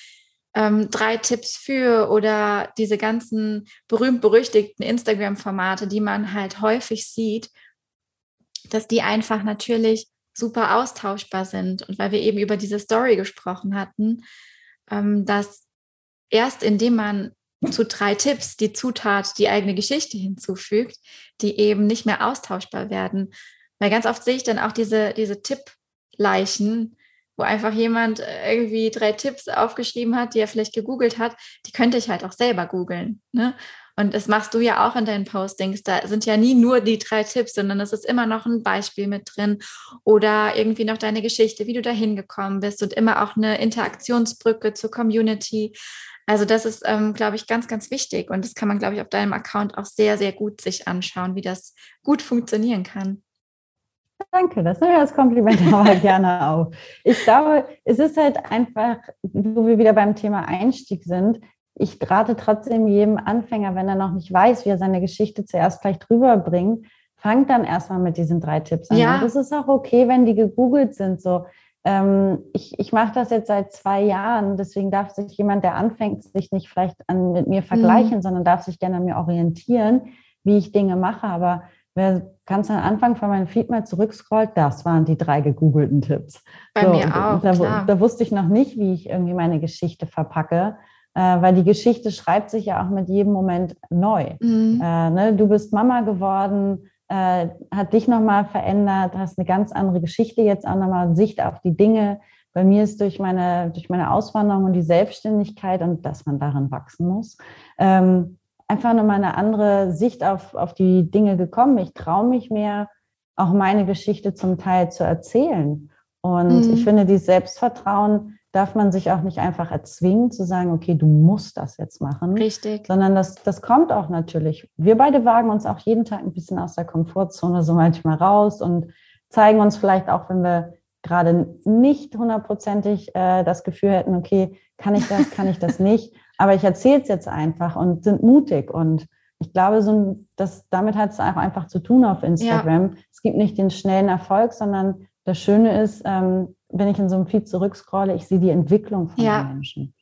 ähm, drei Tipps für oder diese ganzen berühmt-berüchtigten Instagram-Formate, die man halt häufig sieht, dass die einfach natürlich super austauschbar sind. Und weil wir eben über diese Story gesprochen hatten, ähm, dass erst indem man zu drei Tipps die Zutat, die eigene Geschichte hinzufügt, die eben nicht mehr austauschbar werden. Weil ganz oft sehe ich dann auch diese, diese Tippleichen, wo einfach jemand äh, irgendwie drei Tipps aufgeschrieben hat, die er vielleicht gegoogelt hat, die könnte ich halt auch selber googeln. Ne? Und das machst du ja auch in deinen Postings. Da sind ja nie nur die drei Tipps, sondern es ist immer noch ein Beispiel mit drin oder irgendwie noch deine Geschichte, wie du da hingekommen bist und immer auch eine Interaktionsbrücke zur Community. Also das ist, ähm, glaube ich, ganz, ganz wichtig und das kann man, glaube ich, auf deinem Account auch sehr, sehr gut sich anschauen, wie das gut funktionieren kann. Danke, das nehme ich als Kompliment <laughs> aber gerne auf. Ich glaube, es ist halt einfach, wo wir wieder beim Thema Einstieg sind, ich rate trotzdem jedem Anfänger, wenn er noch nicht weiß, wie er seine Geschichte zuerst vielleicht rüberbringt, fangt dann erstmal mit diesen drei Tipps an. Ja. Und es ist auch okay, wenn die gegoogelt sind. So, ähm, ich ich mache das jetzt seit zwei Jahren, deswegen darf sich jemand, der anfängt, sich nicht vielleicht an, mit mir vergleichen, mhm. sondern darf sich gerne an mir orientieren, wie ich Dinge mache. Aber wer ganz am Anfang von meinem Feed mal zurückscrollt, das waren die drei gegoogelten Tipps. Bei so, mir auch. Da, da, wusste ich noch nicht, wie ich irgendwie meine Geschichte verpacke. Äh, weil die Geschichte schreibt sich ja auch mit jedem Moment neu. Mhm. Äh, ne? Du bist Mama geworden, äh, hat dich nochmal verändert, hast eine ganz andere Geschichte jetzt auch nochmal, Sicht auf die Dinge. Bei mir ist durch meine, durch meine Auswanderung und die Selbstständigkeit und dass man darin wachsen muss, ähm, einfach nochmal eine andere Sicht auf, auf die Dinge gekommen. Ich traue mich mehr, auch meine Geschichte zum Teil zu erzählen. Und mhm. ich finde, dieses Selbstvertrauen darf man sich auch nicht einfach erzwingen zu sagen, okay, du musst das jetzt machen. Richtig. Sondern das, das kommt auch natürlich. Wir beide wagen uns auch jeden Tag ein bisschen aus der Komfortzone so manchmal raus und zeigen uns vielleicht auch, wenn wir gerade nicht hundertprozentig äh, das Gefühl hätten, okay, kann ich das, kann ich das <laughs> nicht. Aber ich erzähle es jetzt einfach und sind mutig. Und ich glaube, so das, damit hat es auch einfach zu tun auf Instagram. Ja. Es gibt nicht den schnellen Erfolg, sondern das Schöne ist, ähm, wenn ich in so einem Feed zurückscrolle, ich sehe die Entwicklung von ja. den Menschen.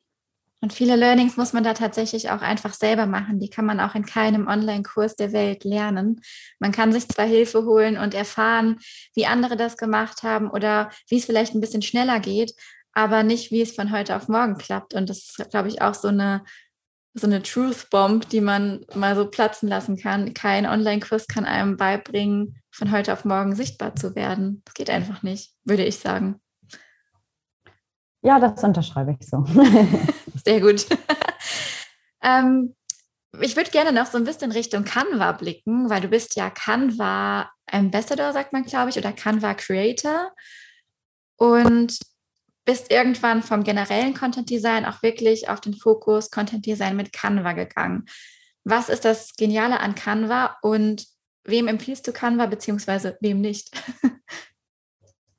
Und viele Learnings muss man da tatsächlich auch einfach selber machen. Die kann man auch in keinem Online-Kurs der Welt lernen. Man kann sich zwar Hilfe holen und erfahren, wie andere das gemacht haben oder wie es vielleicht ein bisschen schneller geht, aber nicht, wie es von heute auf morgen klappt. Und das ist, glaube ich, auch so eine, so eine Truth Bomb, die man mal so platzen lassen kann. Kein Online-Kurs kann einem beibringen, von heute auf morgen sichtbar zu werden. Das geht einfach nicht, würde ich sagen. Ja, das unterschreibe ich so. <laughs> Sehr gut. <laughs> ähm, ich würde gerne noch so ein bisschen Richtung Canva blicken, weil du bist ja Canva Ambassador, sagt man, glaube ich, oder Canva Creator. Und bist irgendwann vom generellen Content Design auch wirklich auf den Fokus Content Design mit Canva gegangen. Was ist das Geniale an Canva und wem empfiehlst du Canva beziehungsweise wem nicht? <laughs>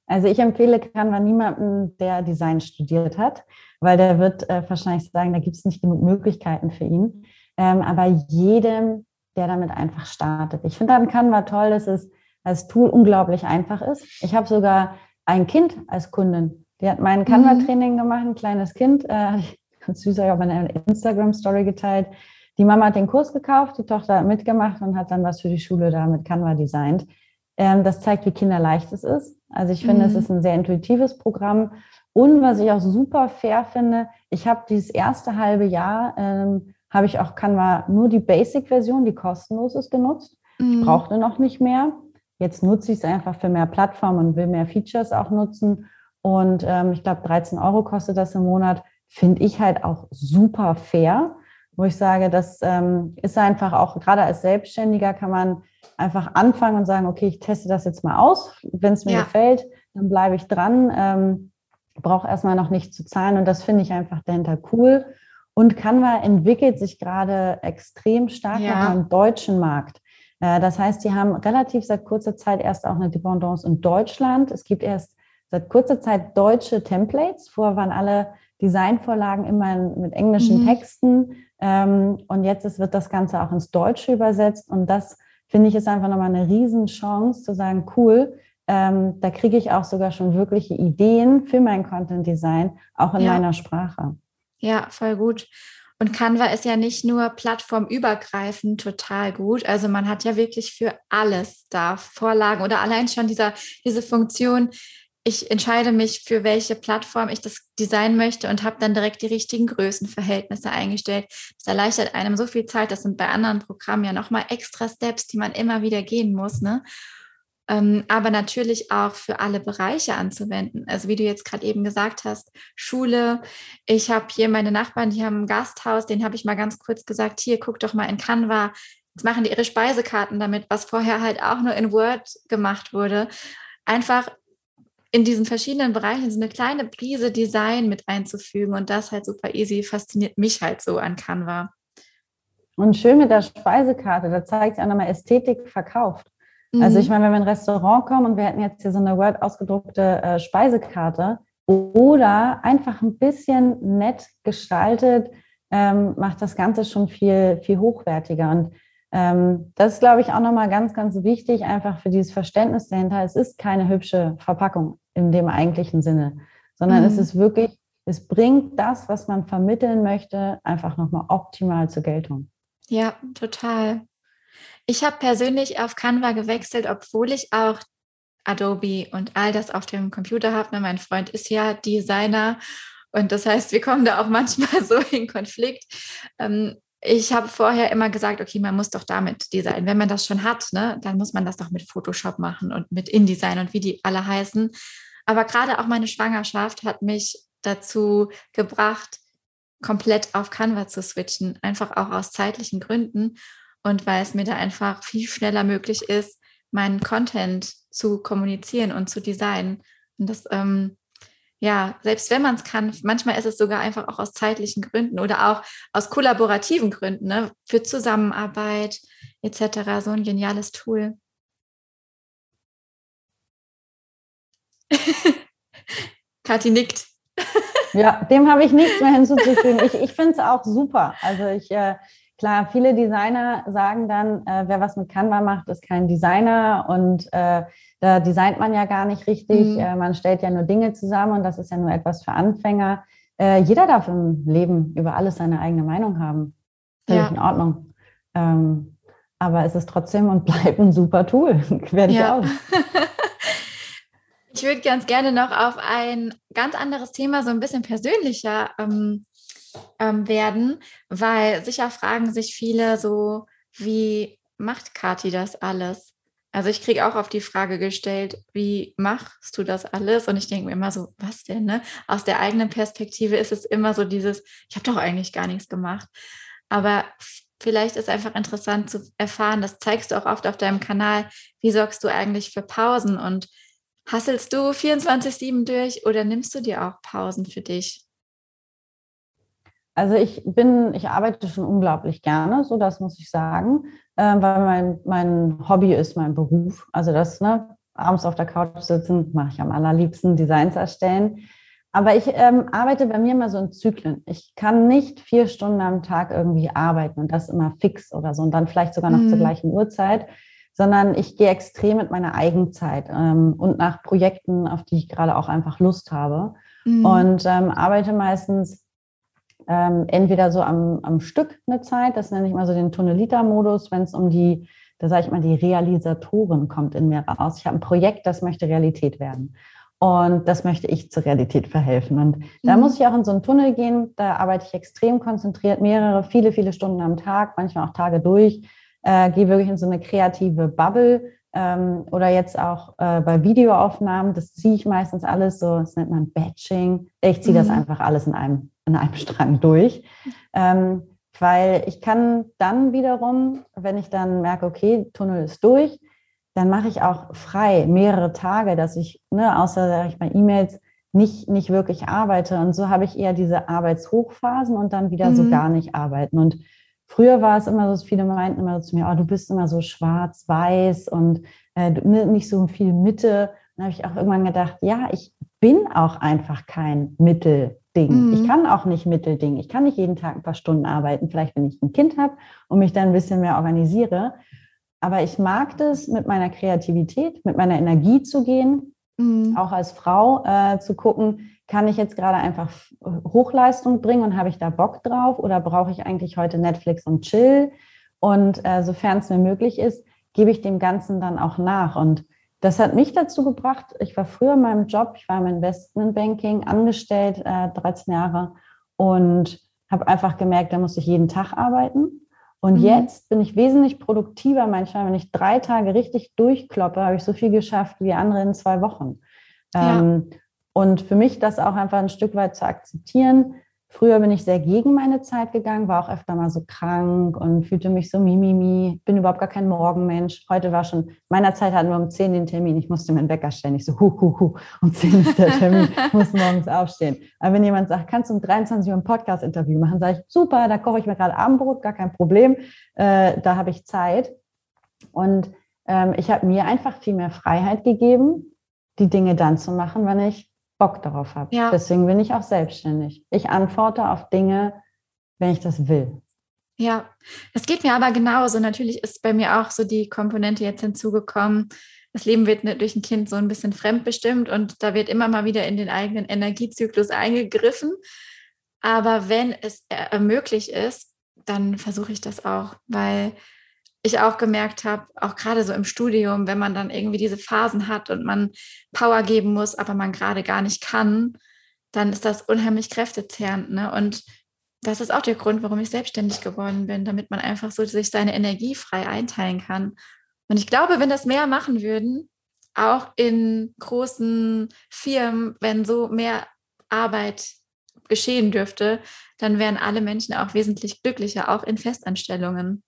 Also ich empfehle Canva niemanden, der Design studiert hat, weil der wird äh, wahrscheinlich sagen, da gibt es nicht genug Möglichkeiten für ihn. Ähm, aber jedem, der damit einfach startet. Ich finde an Canva toll, dass es als Tool unglaublich einfach ist. Ich habe sogar ein Kind als Kundin. Die hat mein Canva-Training gemacht, ein kleines Kind. Äh, ganz süß, ich habe eine Instagram-Story geteilt. Die Mama hat den Kurs gekauft, die Tochter hat mitgemacht und hat dann was für die Schule da mit Canva designt. Ähm, das zeigt, wie kinderleicht es ist. Also ich finde, mhm. es ist ein sehr intuitives Programm. Und was ich auch super fair finde, ich habe dieses erste halbe Jahr, ähm, habe ich auch Canva nur die Basic-Version, die kostenlos ist, genutzt. Mhm. Ich brauchte noch nicht mehr. Jetzt nutze ich es einfach für mehr Plattformen und will mehr Features auch nutzen. Und ähm, ich glaube, 13 Euro kostet das im Monat. Finde ich halt auch super fair, wo ich sage, das ähm, ist einfach auch, gerade als Selbstständiger kann man einfach anfangen und sagen, okay, ich teste das jetzt mal aus. Wenn es mir ja. gefällt, dann bleibe ich dran. Ähm, brauche erstmal noch nicht zu zahlen und das finde ich einfach dahinter cool. Und Canva entwickelt sich gerade extrem stark ja. am deutschen Markt. Äh, das heißt, die haben relativ seit kurzer Zeit erst auch eine Dependance in Deutschland. Es gibt erst seit kurzer Zeit deutsche Templates. Vorher waren alle Designvorlagen immer mit englischen mhm. Texten. Ähm, und jetzt ist, wird das Ganze auch ins Deutsche übersetzt. Und das finde ich, ist einfach nochmal eine Riesenchance zu sagen, cool, ähm, da kriege ich auch sogar schon wirkliche Ideen für mein Content Design, auch in ja. meiner Sprache. Ja, voll gut. Und Canva ist ja nicht nur plattformübergreifend total gut. Also man hat ja wirklich für alles da Vorlagen oder allein schon dieser, diese Funktion, ich entscheide mich, für welche Plattform ich das Design möchte und habe dann direkt die richtigen Größenverhältnisse eingestellt. Das erleichtert einem so viel Zeit. Das sind bei anderen Programmen ja nochmal extra Steps, die man immer wieder gehen muss. Ne? ähm, aber natürlich auch für alle Bereiche anzuwenden. Also wie du jetzt gerade eben gesagt hast, Schule. Ich habe hier meine Nachbarn, die haben ein Gasthaus, den habe ich mal ganz kurz gesagt, hier, guck doch mal in Canva. Jetzt machen die ihre Speisekarten damit, was vorher halt auch nur in Word gemacht wurde. Einfach in diesen verschiedenen Bereichen so eine kleine Prise Design mit einzufügen und das halt super easy fasziniert mich halt so an Canva. Und schön mit der Speisekarte, da zeigt ja nochmal Ästhetik verkauft. Also ich mhm. meine, wenn wir in ein Restaurant kommen und wir hätten jetzt hier so eine Word ausgedruckte äh, Speisekarte oder einfach ein bisschen nett gestaltet, ähm, macht das Ganze schon viel, viel hochwertiger. Und ähm, das ist, glaube ich, auch nochmal ganz, ganz wichtig, einfach für dieses Verständnis dahinter. Es ist keine hübsche Verpackung in dem eigentlichen Sinne, sondern mhm. es ist wirklich, es bringt das, was man vermitteln möchte, einfach nochmal optimal zur Geltung. Ja, total. Ich habe persönlich auf Canva gewechselt, obwohl ich auch Adobe und all das auf dem Computer habe. Ne, mein Freund ist ja Designer und das heißt, wir kommen da auch <laughs> manchmal so in Konflikt. Ähm, ich habe vorher immer gesagt, okay, man muss doch damit designen. Wenn man das schon hat, ne, dann muss man das doch mit Photoshop machen und mit InDesign und wie die alle heißen. Aber gerade auch meine Schwangerschaft hat mich dazu gebracht, komplett auf Canva zu switchen, einfach auch aus zeitlichen Gründen und weil es mir da einfach viel schneller möglich ist, meinen Content zu kommunizieren und zu designen. Und das, ähm, ja, selbst wenn man es kann, manchmal ist es sogar einfach auch aus zeitlichen Gründen oder auch aus kollaborativen Gründen, ne, für Zusammenarbeit etc. So ein geniales Tool. <laughs> Kathi nickt. <laughs> ja, dem habe ich nichts mehr hinzuzufügen. Ich, ich finde es auch super. Also ich äh, Klar, viele Designer sagen dann, äh, wer was mit Canva macht, ist kein Designer und äh, da designt man ja gar nicht richtig. Mhm. Äh, man stellt ja nur Dinge zusammen und das ist ja nur etwas für Anfänger. Äh, jeder darf im Leben über alles seine eigene Meinung haben. Völlig ja. in Ordnung. Ähm, aber es ist trotzdem und <laughs> bleibt ein super Tool. Werde ich ja. auch. Ich würde ganz gerne noch auf ein ganz anderes Thema, so ein bisschen persönlicher ähm, ähm, werden, weil sicher fragen sich viele so, wie macht Kathi das alles? Also ich kriege auch auf die Frage gestellt, wie machst du das alles? Und ich denke mir immer so, was denn? Ne? Aus der eigenen Perspektive ist es immer so dieses, ich habe doch eigentlich gar nichts gemacht. Aber vielleicht ist einfach interessant zu erfahren, das zeigst du auch oft auf deinem Kanal, wie sorgst du eigentlich für Pausen und hasselst du 24-7 durch oder nimmst du dir auch Pausen für dich? Also ich bin, ich arbeite schon unglaublich gerne, so das muss ich sagen, äh, weil mein, mein Hobby ist mein Beruf. Also das, ne, abends auf der Couch sitzen, mache ich am allerliebsten, Designs erstellen. Aber ich ähm, arbeite bei mir immer so in Zyklen. Ich kann nicht vier Stunden am Tag irgendwie arbeiten und das immer fix oder so und dann vielleicht sogar noch mhm. zur gleichen Uhrzeit, sondern ich gehe extrem mit meiner Eigenzeit ähm, und nach Projekten, auf die ich gerade auch einfach Lust habe. Mhm. Und ähm, arbeite meistens ähm, entweder so am, am Stück eine Zeit, das nenne ich mal so den Tunnelita-Modus, wenn es um die, da sage ich mal, die Realisatoren kommt in mir raus. Ich habe ein Projekt, das möchte Realität werden. Und das möchte ich zur Realität verhelfen. Und mhm. da muss ich auch in so einen Tunnel gehen. Da arbeite ich extrem konzentriert, mehrere, viele, viele Stunden am Tag, manchmal auch Tage durch. Äh, gehe wirklich in so eine kreative Bubble. Ähm, oder jetzt auch äh, bei Videoaufnahmen, das ziehe ich meistens alles so, das nennt man Batching. Ich ziehe mhm. das einfach alles in einem an einem <laughs> Strang durch. Ähm, weil ich kann dann wiederum, wenn ich dann merke, okay, Tunnel ist durch, dann mache ich auch frei mehrere Tage, dass ich, ne, außer sage ich mal E-Mails, nicht, nicht wirklich arbeite. Und so habe ich eher diese Arbeitshochphasen und dann wieder mhm. so gar nicht arbeiten. Und früher war es immer so, viele meinten immer so zu mir, oh, du bist immer so schwarz-weiß und äh, nicht so viel Mitte. Dann habe ich auch irgendwann gedacht, ja, ich bin auch einfach kein Mittel. Ding. Mhm. Ich kann auch nicht Mittelding. Ich kann nicht jeden Tag ein paar Stunden arbeiten, vielleicht wenn ich ein Kind habe und mich dann ein bisschen mehr organisiere. Aber ich mag das, mit meiner Kreativität, mit meiner Energie zu gehen, mhm. auch als Frau äh, zu gucken, kann ich jetzt gerade einfach Hochleistung bringen und habe ich da Bock drauf oder brauche ich eigentlich heute Netflix und Chill? Und äh, sofern es mir möglich ist, gebe ich dem Ganzen dann auch nach. Und das hat mich dazu gebracht, ich war früher in meinem Job, ich war im Investmentbanking angestellt, äh, 13 Jahre, und habe einfach gemerkt, da muss ich jeden Tag arbeiten. Und mhm. jetzt bin ich wesentlich produktiver manchmal, wenn ich drei Tage richtig durchkloppe, habe ich so viel geschafft wie andere in zwei Wochen. Ja. Ähm, und für mich das auch einfach ein Stück weit zu akzeptieren, Früher bin ich sehr gegen meine Zeit gegangen, war auch öfter mal so krank und fühlte mich so mimimi, bin überhaupt gar kein Morgenmensch. Heute war schon, meiner Zeit hatten wir um 10 den Termin, ich musste meinen Wecker stellen. Ich so, hu, hu, hu, um 10 ist der Termin, muss morgens aufstehen. Aber wenn jemand sagt, kannst du um 23 Uhr ein Podcast-Interview machen, sage ich, super, da koche ich mir gerade Abendbrot, gar kein Problem, äh, da habe ich Zeit. Und ähm, ich habe mir einfach viel mehr Freiheit gegeben, die Dinge dann zu machen, wenn ich Bock darauf habe. Ja. Deswegen bin ich auch selbstständig. Ich antworte auf Dinge, wenn ich das will. Ja, es geht mir aber genauso. Natürlich ist bei mir auch so die Komponente jetzt hinzugekommen. Das Leben wird durch ein Kind so ein bisschen fremdbestimmt und da wird immer mal wieder in den eigenen Energiezyklus eingegriffen. Aber wenn es möglich ist, dann versuche ich das auch, weil ich auch gemerkt habe, auch gerade so im Studium, wenn man dann irgendwie diese Phasen hat und man Power geben muss, aber man gerade gar nicht kann, dann ist das unheimlich kräftezehrend. Ne? Und das ist auch der Grund, warum ich selbstständig geworden bin, damit man einfach so sich seine Energie frei einteilen kann. Und ich glaube, wenn das mehr machen würden, auch in großen Firmen, wenn so mehr Arbeit geschehen dürfte, dann wären alle Menschen auch wesentlich glücklicher, auch in Festanstellungen.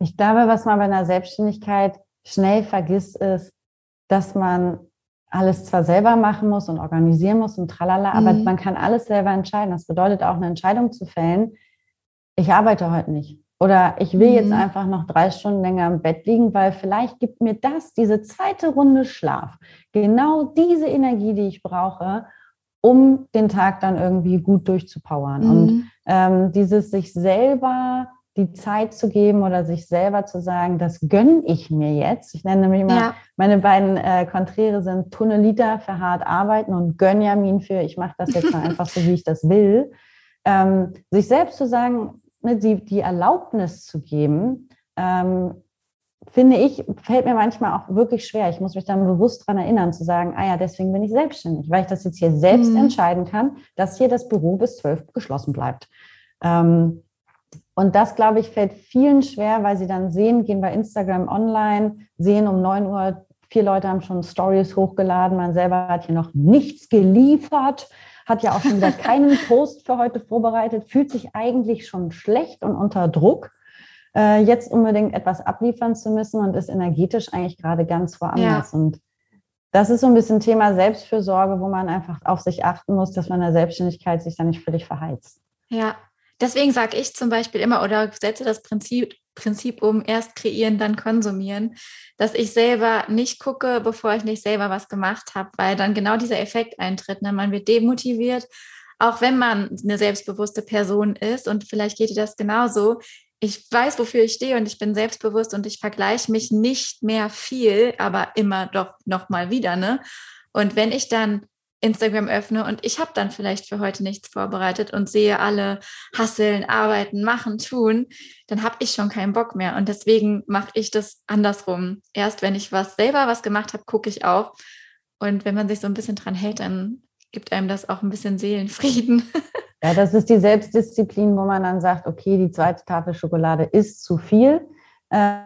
Ich glaube, was man bei einer Selbstständigkeit schnell vergisst, ist, dass man alles zwar selber machen muss und organisieren muss und tralala, mhm. aber man kann alles selber entscheiden. Das bedeutet auch eine Entscheidung zu fällen. Ich arbeite heute nicht. Oder ich will mhm. jetzt einfach noch drei Stunden länger im Bett liegen, weil vielleicht gibt mir das, diese zweite Runde Schlaf, genau diese Energie, die ich brauche, um den Tag dann irgendwie gut durchzupowern. Mhm. Und ähm, dieses sich selber die Zeit zu geben oder sich selber zu sagen, das gönne ich mir jetzt. Ich nenne nämlich immer, ja. meine beiden äh, Konträre sind Tunnelita für hart arbeiten und Gönjamin für, ich mache das jetzt mal <laughs> einfach so, wie ich das will. Ähm, sich selbst zu sagen, ne, die, die Erlaubnis zu geben, ähm, finde ich, fällt mir manchmal auch wirklich schwer. Ich muss mich dann bewusst daran erinnern, zu sagen, ah ja, deswegen bin ich selbstständig, weil ich das jetzt hier selbst mhm. entscheiden kann, dass hier das Büro bis zwölf geschlossen bleibt. Ähm, und das, glaube ich, fällt vielen schwer, weil sie dann sehen, gehen bei Instagram online, sehen um 9 Uhr, vier Leute haben schon Stories hochgeladen, man selber hat hier noch nichts geliefert, hat ja auch schon wieder <laughs> keinen Post für heute vorbereitet, fühlt sich eigentlich schon schlecht und unter Druck, äh, jetzt unbedingt etwas abliefern zu müssen und ist energetisch eigentlich gerade ganz woanders. Ja. Und das ist so ein bisschen Thema Selbstfürsorge, wo man einfach auf sich achten muss, dass man in der Selbstständigkeit sich dann nicht völlig verheizt. Ja, Deswegen sage ich zum Beispiel immer oder setze das Prinzip, Prinzip um, erst kreieren, dann konsumieren, dass ich selber nicht gucke, bevor ich nicht selber was gemacht habe, weil dann genau dieser Effekt eintritt. Ne? Man wird demotiviert, auch wenn man eine selbstbewusste Person ist und vielleicht geht dir das genauso. Ich weiß, wofür ich stehe und ich bin selbstbewusst und ich vergleiche mich nicht mehr viel, aber immer doch noch mal wieder. Ne? Und wenn ich dann Instagram öffne und ich habe dann vielleicht für heute nichts vorbereitet und sehe alle hasseln, arbeiten, machen, tun, dann habe ich schon keinen Bock mehr. Und deswegen mache ich das andersrum. Erst wenn ich was selber was gemacht habe, gucke ich auch. Und wenn man sich so ein bisschen dran hält, dann gibt einem das auch ein bisschen Seelenfrieden. <laughs> Ja, das ist die Selbstdisziplin, wo man dann sagt, okay, die zweite Tafel Schokolade ist zu viel. Äh,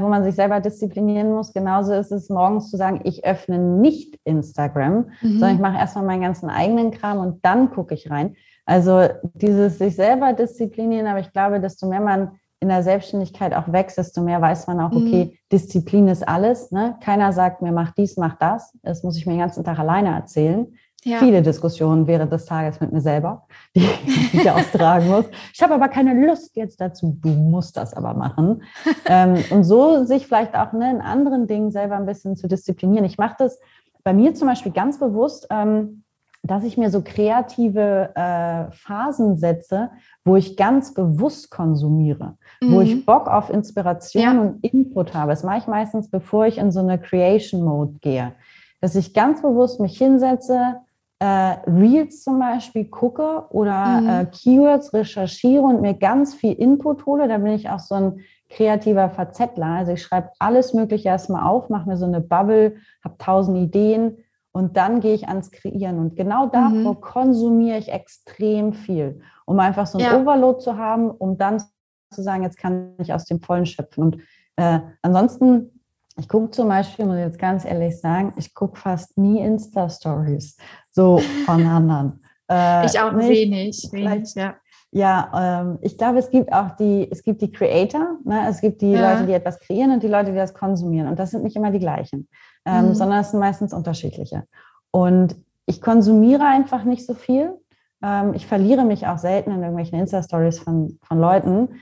wo man sich selber disziplinieren muss. Genauso ist es morgens zu sagen, ich öffne nicht Instagram, mhm. sondern ich mache erstmal meinen ganzen eigenen Kram und dann gucke ich rein. Also dieses sich selber disziplinieren, aber ich glaube, desto mehr man in der Selbstständigkeit auch wächst, desto mehr weiß man auch, okay, mhm. Disziplin ist alles. Ne? Keiner sagt mir, mach dies, mach das. Das muss ich mir den ganzen Tag alleine erzählen ja. viele Diskussionen während des Tages mit mir selber, <laughs> die ich austragen muss. Ich habe aber keine Lust jetzt dazu, du musst das aber machen. <laughs> ähm, und so sich vielleicht auch ne, in anderen Dingen selber ein bisschen zu disziplinieren. Ich mache das bei mir zum Beispiel ganz bewusst, ähm, dass ich mir so kreative äh, Phasen setze, wo ich ganz bewusst konsumiere, mhm. wo ich mhm. Bock auf Inspiration ja. und Input habe. Das mache ich meistens, bevor ich in so eine Creation Mode gehe. Dass ich ganz bewusst mich hinsetze, Reels zum Beispiel gucke oder mhm. äh, Keywords recherchiere und mir ganz viel Input hole, da bin ich auch so ein kreativer Verzettler. Also ich schreibe alles Mögliche erstmal auf, mache mir so eine Bubble, habe tausend Ideen und dann gehe ich ans Kreieren. Und genau davor mhm. konsumiere ich extrem viel, um einfach so ein ja. Overload zu haben, um dann zu sagen, jetzt kann ich aus dem Vollen schöpfen. Und äh, ansonsten, ich gucke zum Beispiel, muss ich jetzt ganz ehrlich sagen, ich gucke fast nie Insta-Stories so von anderen. <laughs> Äh, ich auch nicht, wenig, wenig, ja. Ja, ähm, ich glaube, es gibt auch die, es gibt die Creator, ne? es gibt die ja. Leute, die etwas kreieren und die Leute, die das konsumieren. Und das sind nicht immer die gleichen, ähm, mhm. sondern es sind meistens unterschiedliche. Und ich konsumiere einfach nicht so viel. Ähm, ich verliere mich auch selten in irgendwelchen Insta-Stories von, von Leuten.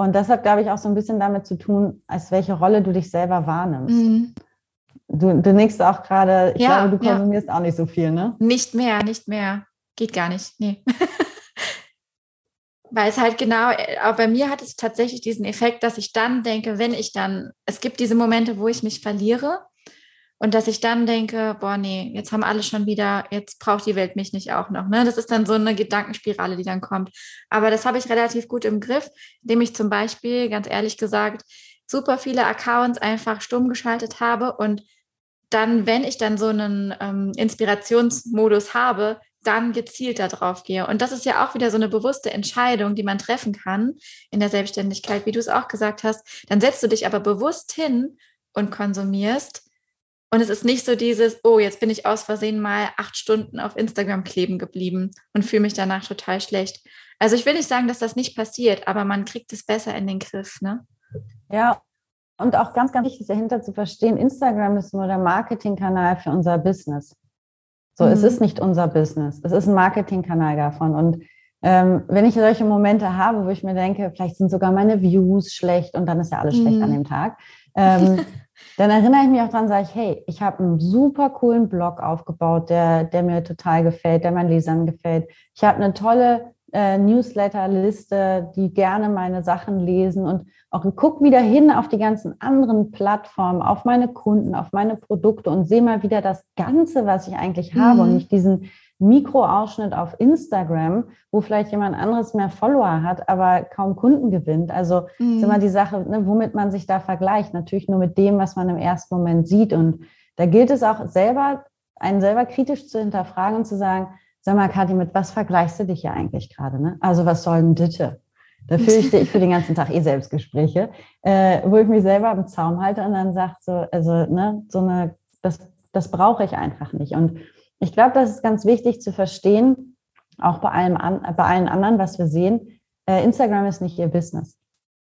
Und das hat, glaube ich, auch so ein bisschen damit zu tun, als welche Rolle du dich selber wahrnimmst. Mhm. Du, du nickst auch gerade, ich ja, glaube, du konsumierst ja. auch nicht so viel, ne? Nicht mehr, nicht mehr. Geht gar nicht, nee. <laughs> Weil es halt genau, äh, auch bei mir hat es tatsächlich diesen Effekt, dass ich dann denke, wenn ich dann, es gibt diese Momente, wo ich mich verliere und dass ich dann denke, boah, nee, jetzt haben alle schon wieder, jetzt braucht die Welt mich nicht auch noch. Ne? Das ist dann so eine Gedankenspirale, die dann kommt. Aber das habe ich relativ gut im Griff, indem ich zum Beispiel, ganz ehrlich gesagt, super viele Accounts einfach stumm geschaltet habe und dann, wenn ich dann so einen ähm, Inspirationsmodus habe, dann gezielt darauf gehe. Und das ist ja auch wieder so eine bewusste Entscheidung, die man treffen kann in der Selbstständigkeit, wie du es auch gesagt hast. Dann setzt du dich aber bewusst hin und konsumierst. Und es ist nicht so dieses, oh, jetzt bin ich aus Versehen mal acht Stunden auf Instagram kleben geblieben und fühle mich danach total schlecht. Also ich will nicht sagen, dass das nicht passiert, aber man kriegt es besser in den Griff, ne? Ja, und auch ganz, ganz wichtig dahinter zu verstehen, Instagram ist nur der Marketingkanal für unser Business. So, mhm. es ist nicht unser Business. Es ist ein Marketingkanal davon. Und ähm, wenn ich solche Momente habe, wo ich mir denke, vielleicht sind sogar meine Views schlecht und dann ist ja alles mhm. schlecht an mhm. dem Tag, ähm, <laughs> dann erinnere ich mich auch dran, sage ich, hey, ich habe einen super coolen Blog aufgebaut, der, der mir total gefällt, der meinen Lesern gefällt. Ich habe eine tolle äh, Newsletter-Liste, die gerne meine Sachen lesen und auch guck wieder hin auf die ganzen anderen Plattformen, auf meine Kunden, auf meine Produkte und sehe mal wieder das Ganze, was ich eigentlich habe mhm. und nicht diesen Mikroausschnitt auf Instagram, wo vielleicht jemand anderes mehr Follower hat, aber kaum Kunden gewinnt. Also mhm. ist immer die Sache, ne, womit man sich da vergleicht. Natürlich nur mit dem, was man im ersten Moment sieht. Und da gilt es auch selber, einen selber kritisch zu hinterfragen und zu sagen, Sag mal, Kathi, mit was vergleichst du dich ja eigentlich gerade? Ne? Also was soll denn Ditte? Da fürchte ich für den ganzen Tag eh Selbstgespräche, äh, wo ich mich selber im Zaum halte und dann sage so, also ne, so eine, das, das brauche ich einfach nicht. Und ich glaube, das ist ganz wichtig zu verstehen, auch bei allem an, bei allen anderen, was wir sehen. Äh, Instagram ist nicht ihr Business.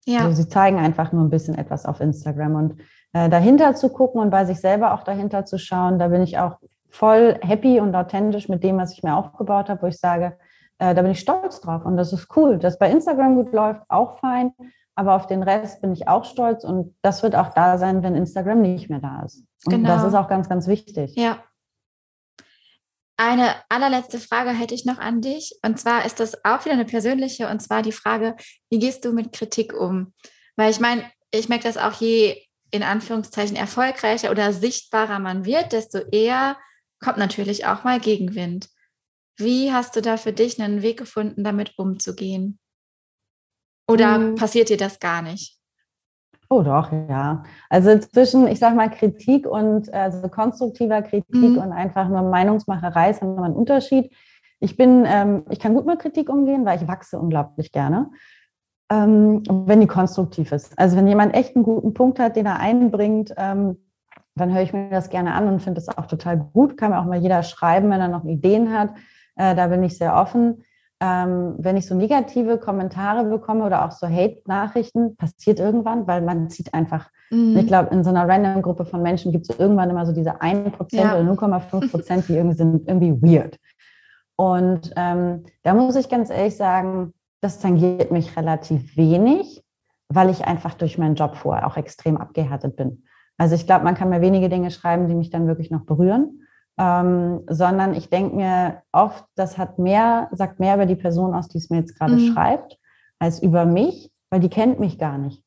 Ja. Also sie zeigen einfach nur ein bisschen etwas auf Instagram und äh, dahinter zu gucken und bei sich selber auch dahinter zu schauen, da bin ich auch voll happy und authentisch mit dem, was ich mir aufgebaut habe, wo ich sage, äh, da bin ich stolz drauf und das ist cool. Dass bei Instagram gut läuft, auch fein, aber auf den Rest bin ich auch stolz und das wird auch da sein, wenn Instagram nicht mehr da ist. Und genau. das ist auch ganz, ganz wichtig. Ja. Eine allerletzte Frage hätte ich noch an dich. Und zwar ist das auch wieder eine persönliche, und zwar die Frage, wie gehst du mit Kritik um? Weil ich meine, ich merke das auch, je in Anführungszeichen erfolgreicher oder sichtbarer man wird, desto eher kommt natürlich auch mal Gegenwind. Wie hast du da für dich einen Weg gefunden, damit umzugehen? Oder hm. passiert dir das gar nicht? Oh doch, ja. Also zwischen, ich sag mal, Kritik und also konstruktiver Kritik mhm. und einfach nur Meinungsmacherei ist nochmal ein Unterschied. Ich bin, ähm, ich kann gut mit Kritik umgehen, weil ich wachse unglaublich gerne. Ähm, wenn die konstruktiv ist. Also wenn jemand echt einen guten Punkt hat, den er einbringt, ähm, dann höre ich mir das gerne an und finde es auch total gut. Kann mir auch mal jeder schreiben, wenn er noch Ideen hat. Äh, da bin ich sehr offen. Ähm, wenn ich so negative Kommentare bekomme oder auch so Hate-Nachrichten, passiert irgendwann, weil man sieht einfach, mhm. ich glaube, in so einer random Gruppe von Menschen gibt es irgendwann immer so diese 1% ja. oder 0,5 Prozent, die irgendwie sind irgendwie weird. Und ähm, da muss ich ganz ehrlich sagen, das tangiert mich relativ wenig, weil ich einfach durch meinen Job vorher auch extrem abgehärtet bin. Also ich glaube, man kann mir wenige Dinge schreiben, die mich dann wirklich noch berühren. Ähm, sondern ich denke mir oft, das hat mehr, sagt mehr über die Person aus, die es mir jetzt gerade mhm. schreibt, als über mich, weil die kennt mich gar nicht.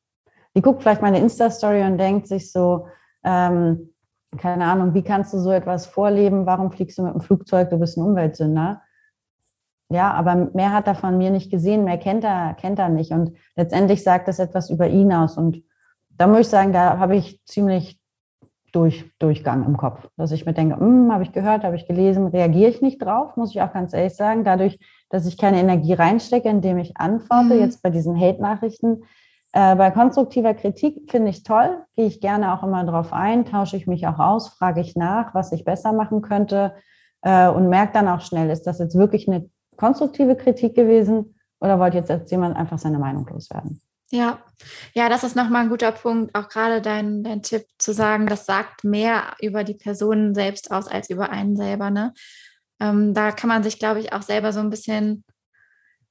Die guckt vielleicht meine Insta-Story und denkt sich so, ähm, keine Ahnung, wie kannst du so etwas vorleben? Warum fliegst du mit dem Flugzeug? Du bist ein Umweltsünder. Ja, aber mehr hat er von mir nicht gesehen, mehr kennt er, kennt er nicht. Und letztendlich sagt das etwas über ihn aus. Und da muss ich sagen, da habe ich ziemlich durch, Durchgang im Kopf, dass ich mir denke, hm, habe ich gehört, habe ich gelesen, reagiere ich nicht drauf, muss ich auch ganz ehrlich sagen. Dadurch, dass ich keine Energie reinstecke, indem ich antworte, mhm. jetzt bei diesen Hate-Nachrichten. Äh, bei konstruktiver Kritik finde ich toll, gehe ich gerne auch immer drauf ein, tausche ich mich auch aus, frage ich nach, was ich besser machen könnte äh, und merke dann auch schnell, ist das jetzt wirklich eine konstruktive Kritik gewesen oder wollte jetzt, jetzt jemand einfach seine Meinung loswerden? Ja, ja, das ist nochmal ein guter Punkt. Auch gerade dein, dein Tipp zu sagen, das sagt mehr über die Person selbst aus als über einen selber. Ne? Ähm, da kann man sich, glaube ich, auch selber so ein bisschen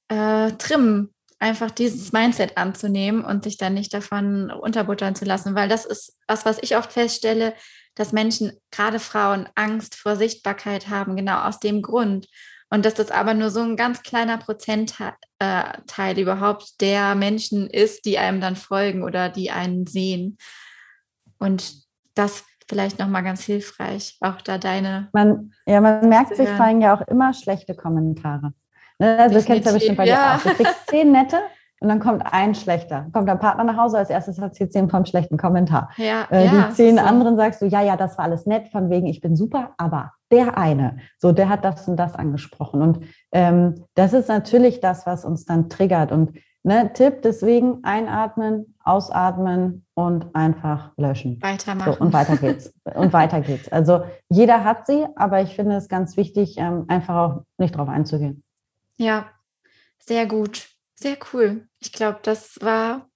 äh, trimmen, einfach dieses Mindset anzunehmen und sich dann nicht davon unterbuttern zu lassen, weil das ist was, was ich oft feststelle, dass Menschen, gerade Frauen, Angst vor Sichtbarkeit haben, genau aus dem Grund. Und dass das aber nur so ein ganz kleiner Prozentteil äh, überhaupt der Menschen ist, die einem dann folgen oder die einen sehen. Und das vielleicht nochmal ganz hilfreich, auch da deine. Man, ja, man merkt sich vor allem ja auch immer schlechte Kommentare. Ne? Also du kennst ja bestimmt bei dir ja. auch. Du kriegst <laughs> zehn nette und dann kommt ein schlechter. Kommt der Partner nach Hause, als erstes hat sie zehn vom schlechten Kommentar. Ja, äh, die ja, zehn so. anderen sagst du, ja, ja, das war alles nett, von wegen, ich bin super, aber der eine, so, der hat das und das angesprochen. Und ähm, das ist natürlich das, was uns dann triggert. Und ne, Tipp, deswegen einatmen, ausatmen und einfach löschen. Weitermachen. So, und weiter geht's. und weiter geht's. Also jeder hat sie, aber ich finde es ganz wichtig, ähm, einfach auch nicht drauf einzugehen. Ja, sehr gut. Sehr cool. Ich glaube, das war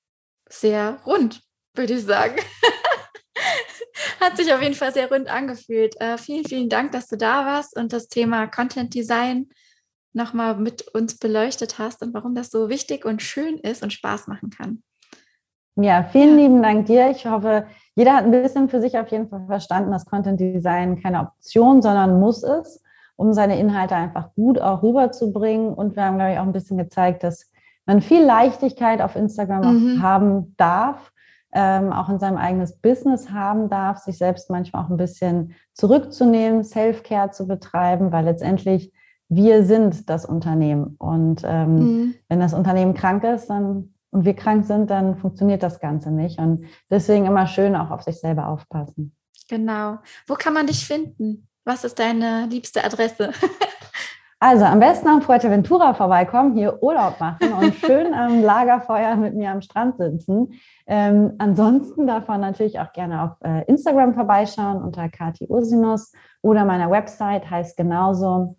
sehr rund, würde ich sagen. <laughs> <laughs> Hat sich auf jeden Fall sehr rund angefühlt. Äh, vielen, vielen Dank, dass du da warst und das Thema Content Design nochmal mit uns beleuchtet hast und warum das so wichtig und schön ist und Spaß machen kann. Ja, vielen lieben Dank dir. Ich hoffe, jeder hat ein bisschen für sich auf jeden Fall verstanden, dass Content Design keine Option, sondern muss ist, um seine Inhalte einfach gut auch rüberzubringen. Und wir haben, glaube ich, auch ein bisschen gezeigt, dass man viel Leichtigkeit auf Instagram mhm. haben darf ähm, auch in seinem eigenes Business haben darf, sich selbst manchmal auch ein bisschen zurückzunehmen, Self-Care zu betreiben, weil letztendlich wir sind das Unternehmen. Und ähm, mhm. wenn das Unternehmen krank ist, dann und wir krank sind, dann funktioniert das Ganze nicht. Und deswegen immer schön auch auf sich selber aufpassen. Genau. Wo kann man dich finden? Was ist deine liebste Adresse? <laughs> Also am besten am Fuerteventura vorbeikommen, hier Urlaub machen und <laughs> schön am Lagerfeuer mit mir am Strand sitzen. Ähm, ansonsten darf man natürlich auch gerne auf äh, Instagram vorbeischauen unter Kati Ursinus oder meiner Website heißt genauso.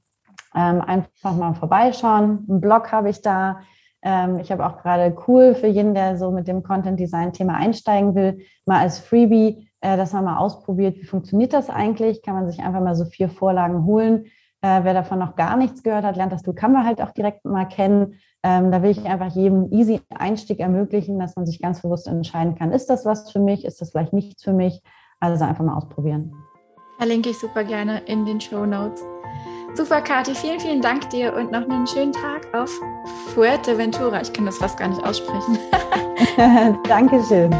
Ähm, einfach mal vorbeischauen. Einen Blog habe ich da. Ähm, ich habe auch gerade cool für jeden, der so mit dem Content Design Thema einsteigen will, mal als Freebie, äh, dass man mal ausprobiert, wie funktioniert das eigentlich? Kann man sich einfach mal so vier Vorlagen holen äh, wer davon noch gar nichts gehört hat, lernt das Tool Canva halt auch direkt mal kennen. Ähm, da will ich einfach jedem easy Einstieg ermöglichen, dass man sich ganz bewusst entscheiden kann, ist das was für mich, ist das vielleicht nichts für mich. Also einfach mal ausprobieren. Verlinke ich super gerne in den Show Notes. Super, Kathi, vielen, vielen Dank dir und noch einen schönen Tag auf Fuerteventura. Ich kann das fast gar nicht aussprechen. <laughs> <laughs> Dankeschön.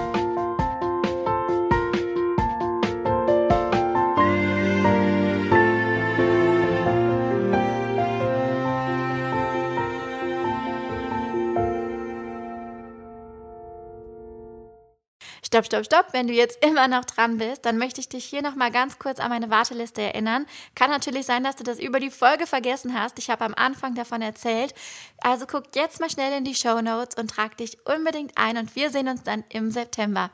Stopp, stopp, stopp. Wenn du jetzt immer noch dran bist, dann möchte ich dich hier nochmal ganz kurz an meine Warteliste erinnern. Kann natürlich sein, dass du das über die Folge vergessen hast. Ich habe am Anfang davon erzählt. Also guck jetzt mal schnell in die Show Notes und trag dich unbedingt ein und wir sehen uns dann im September.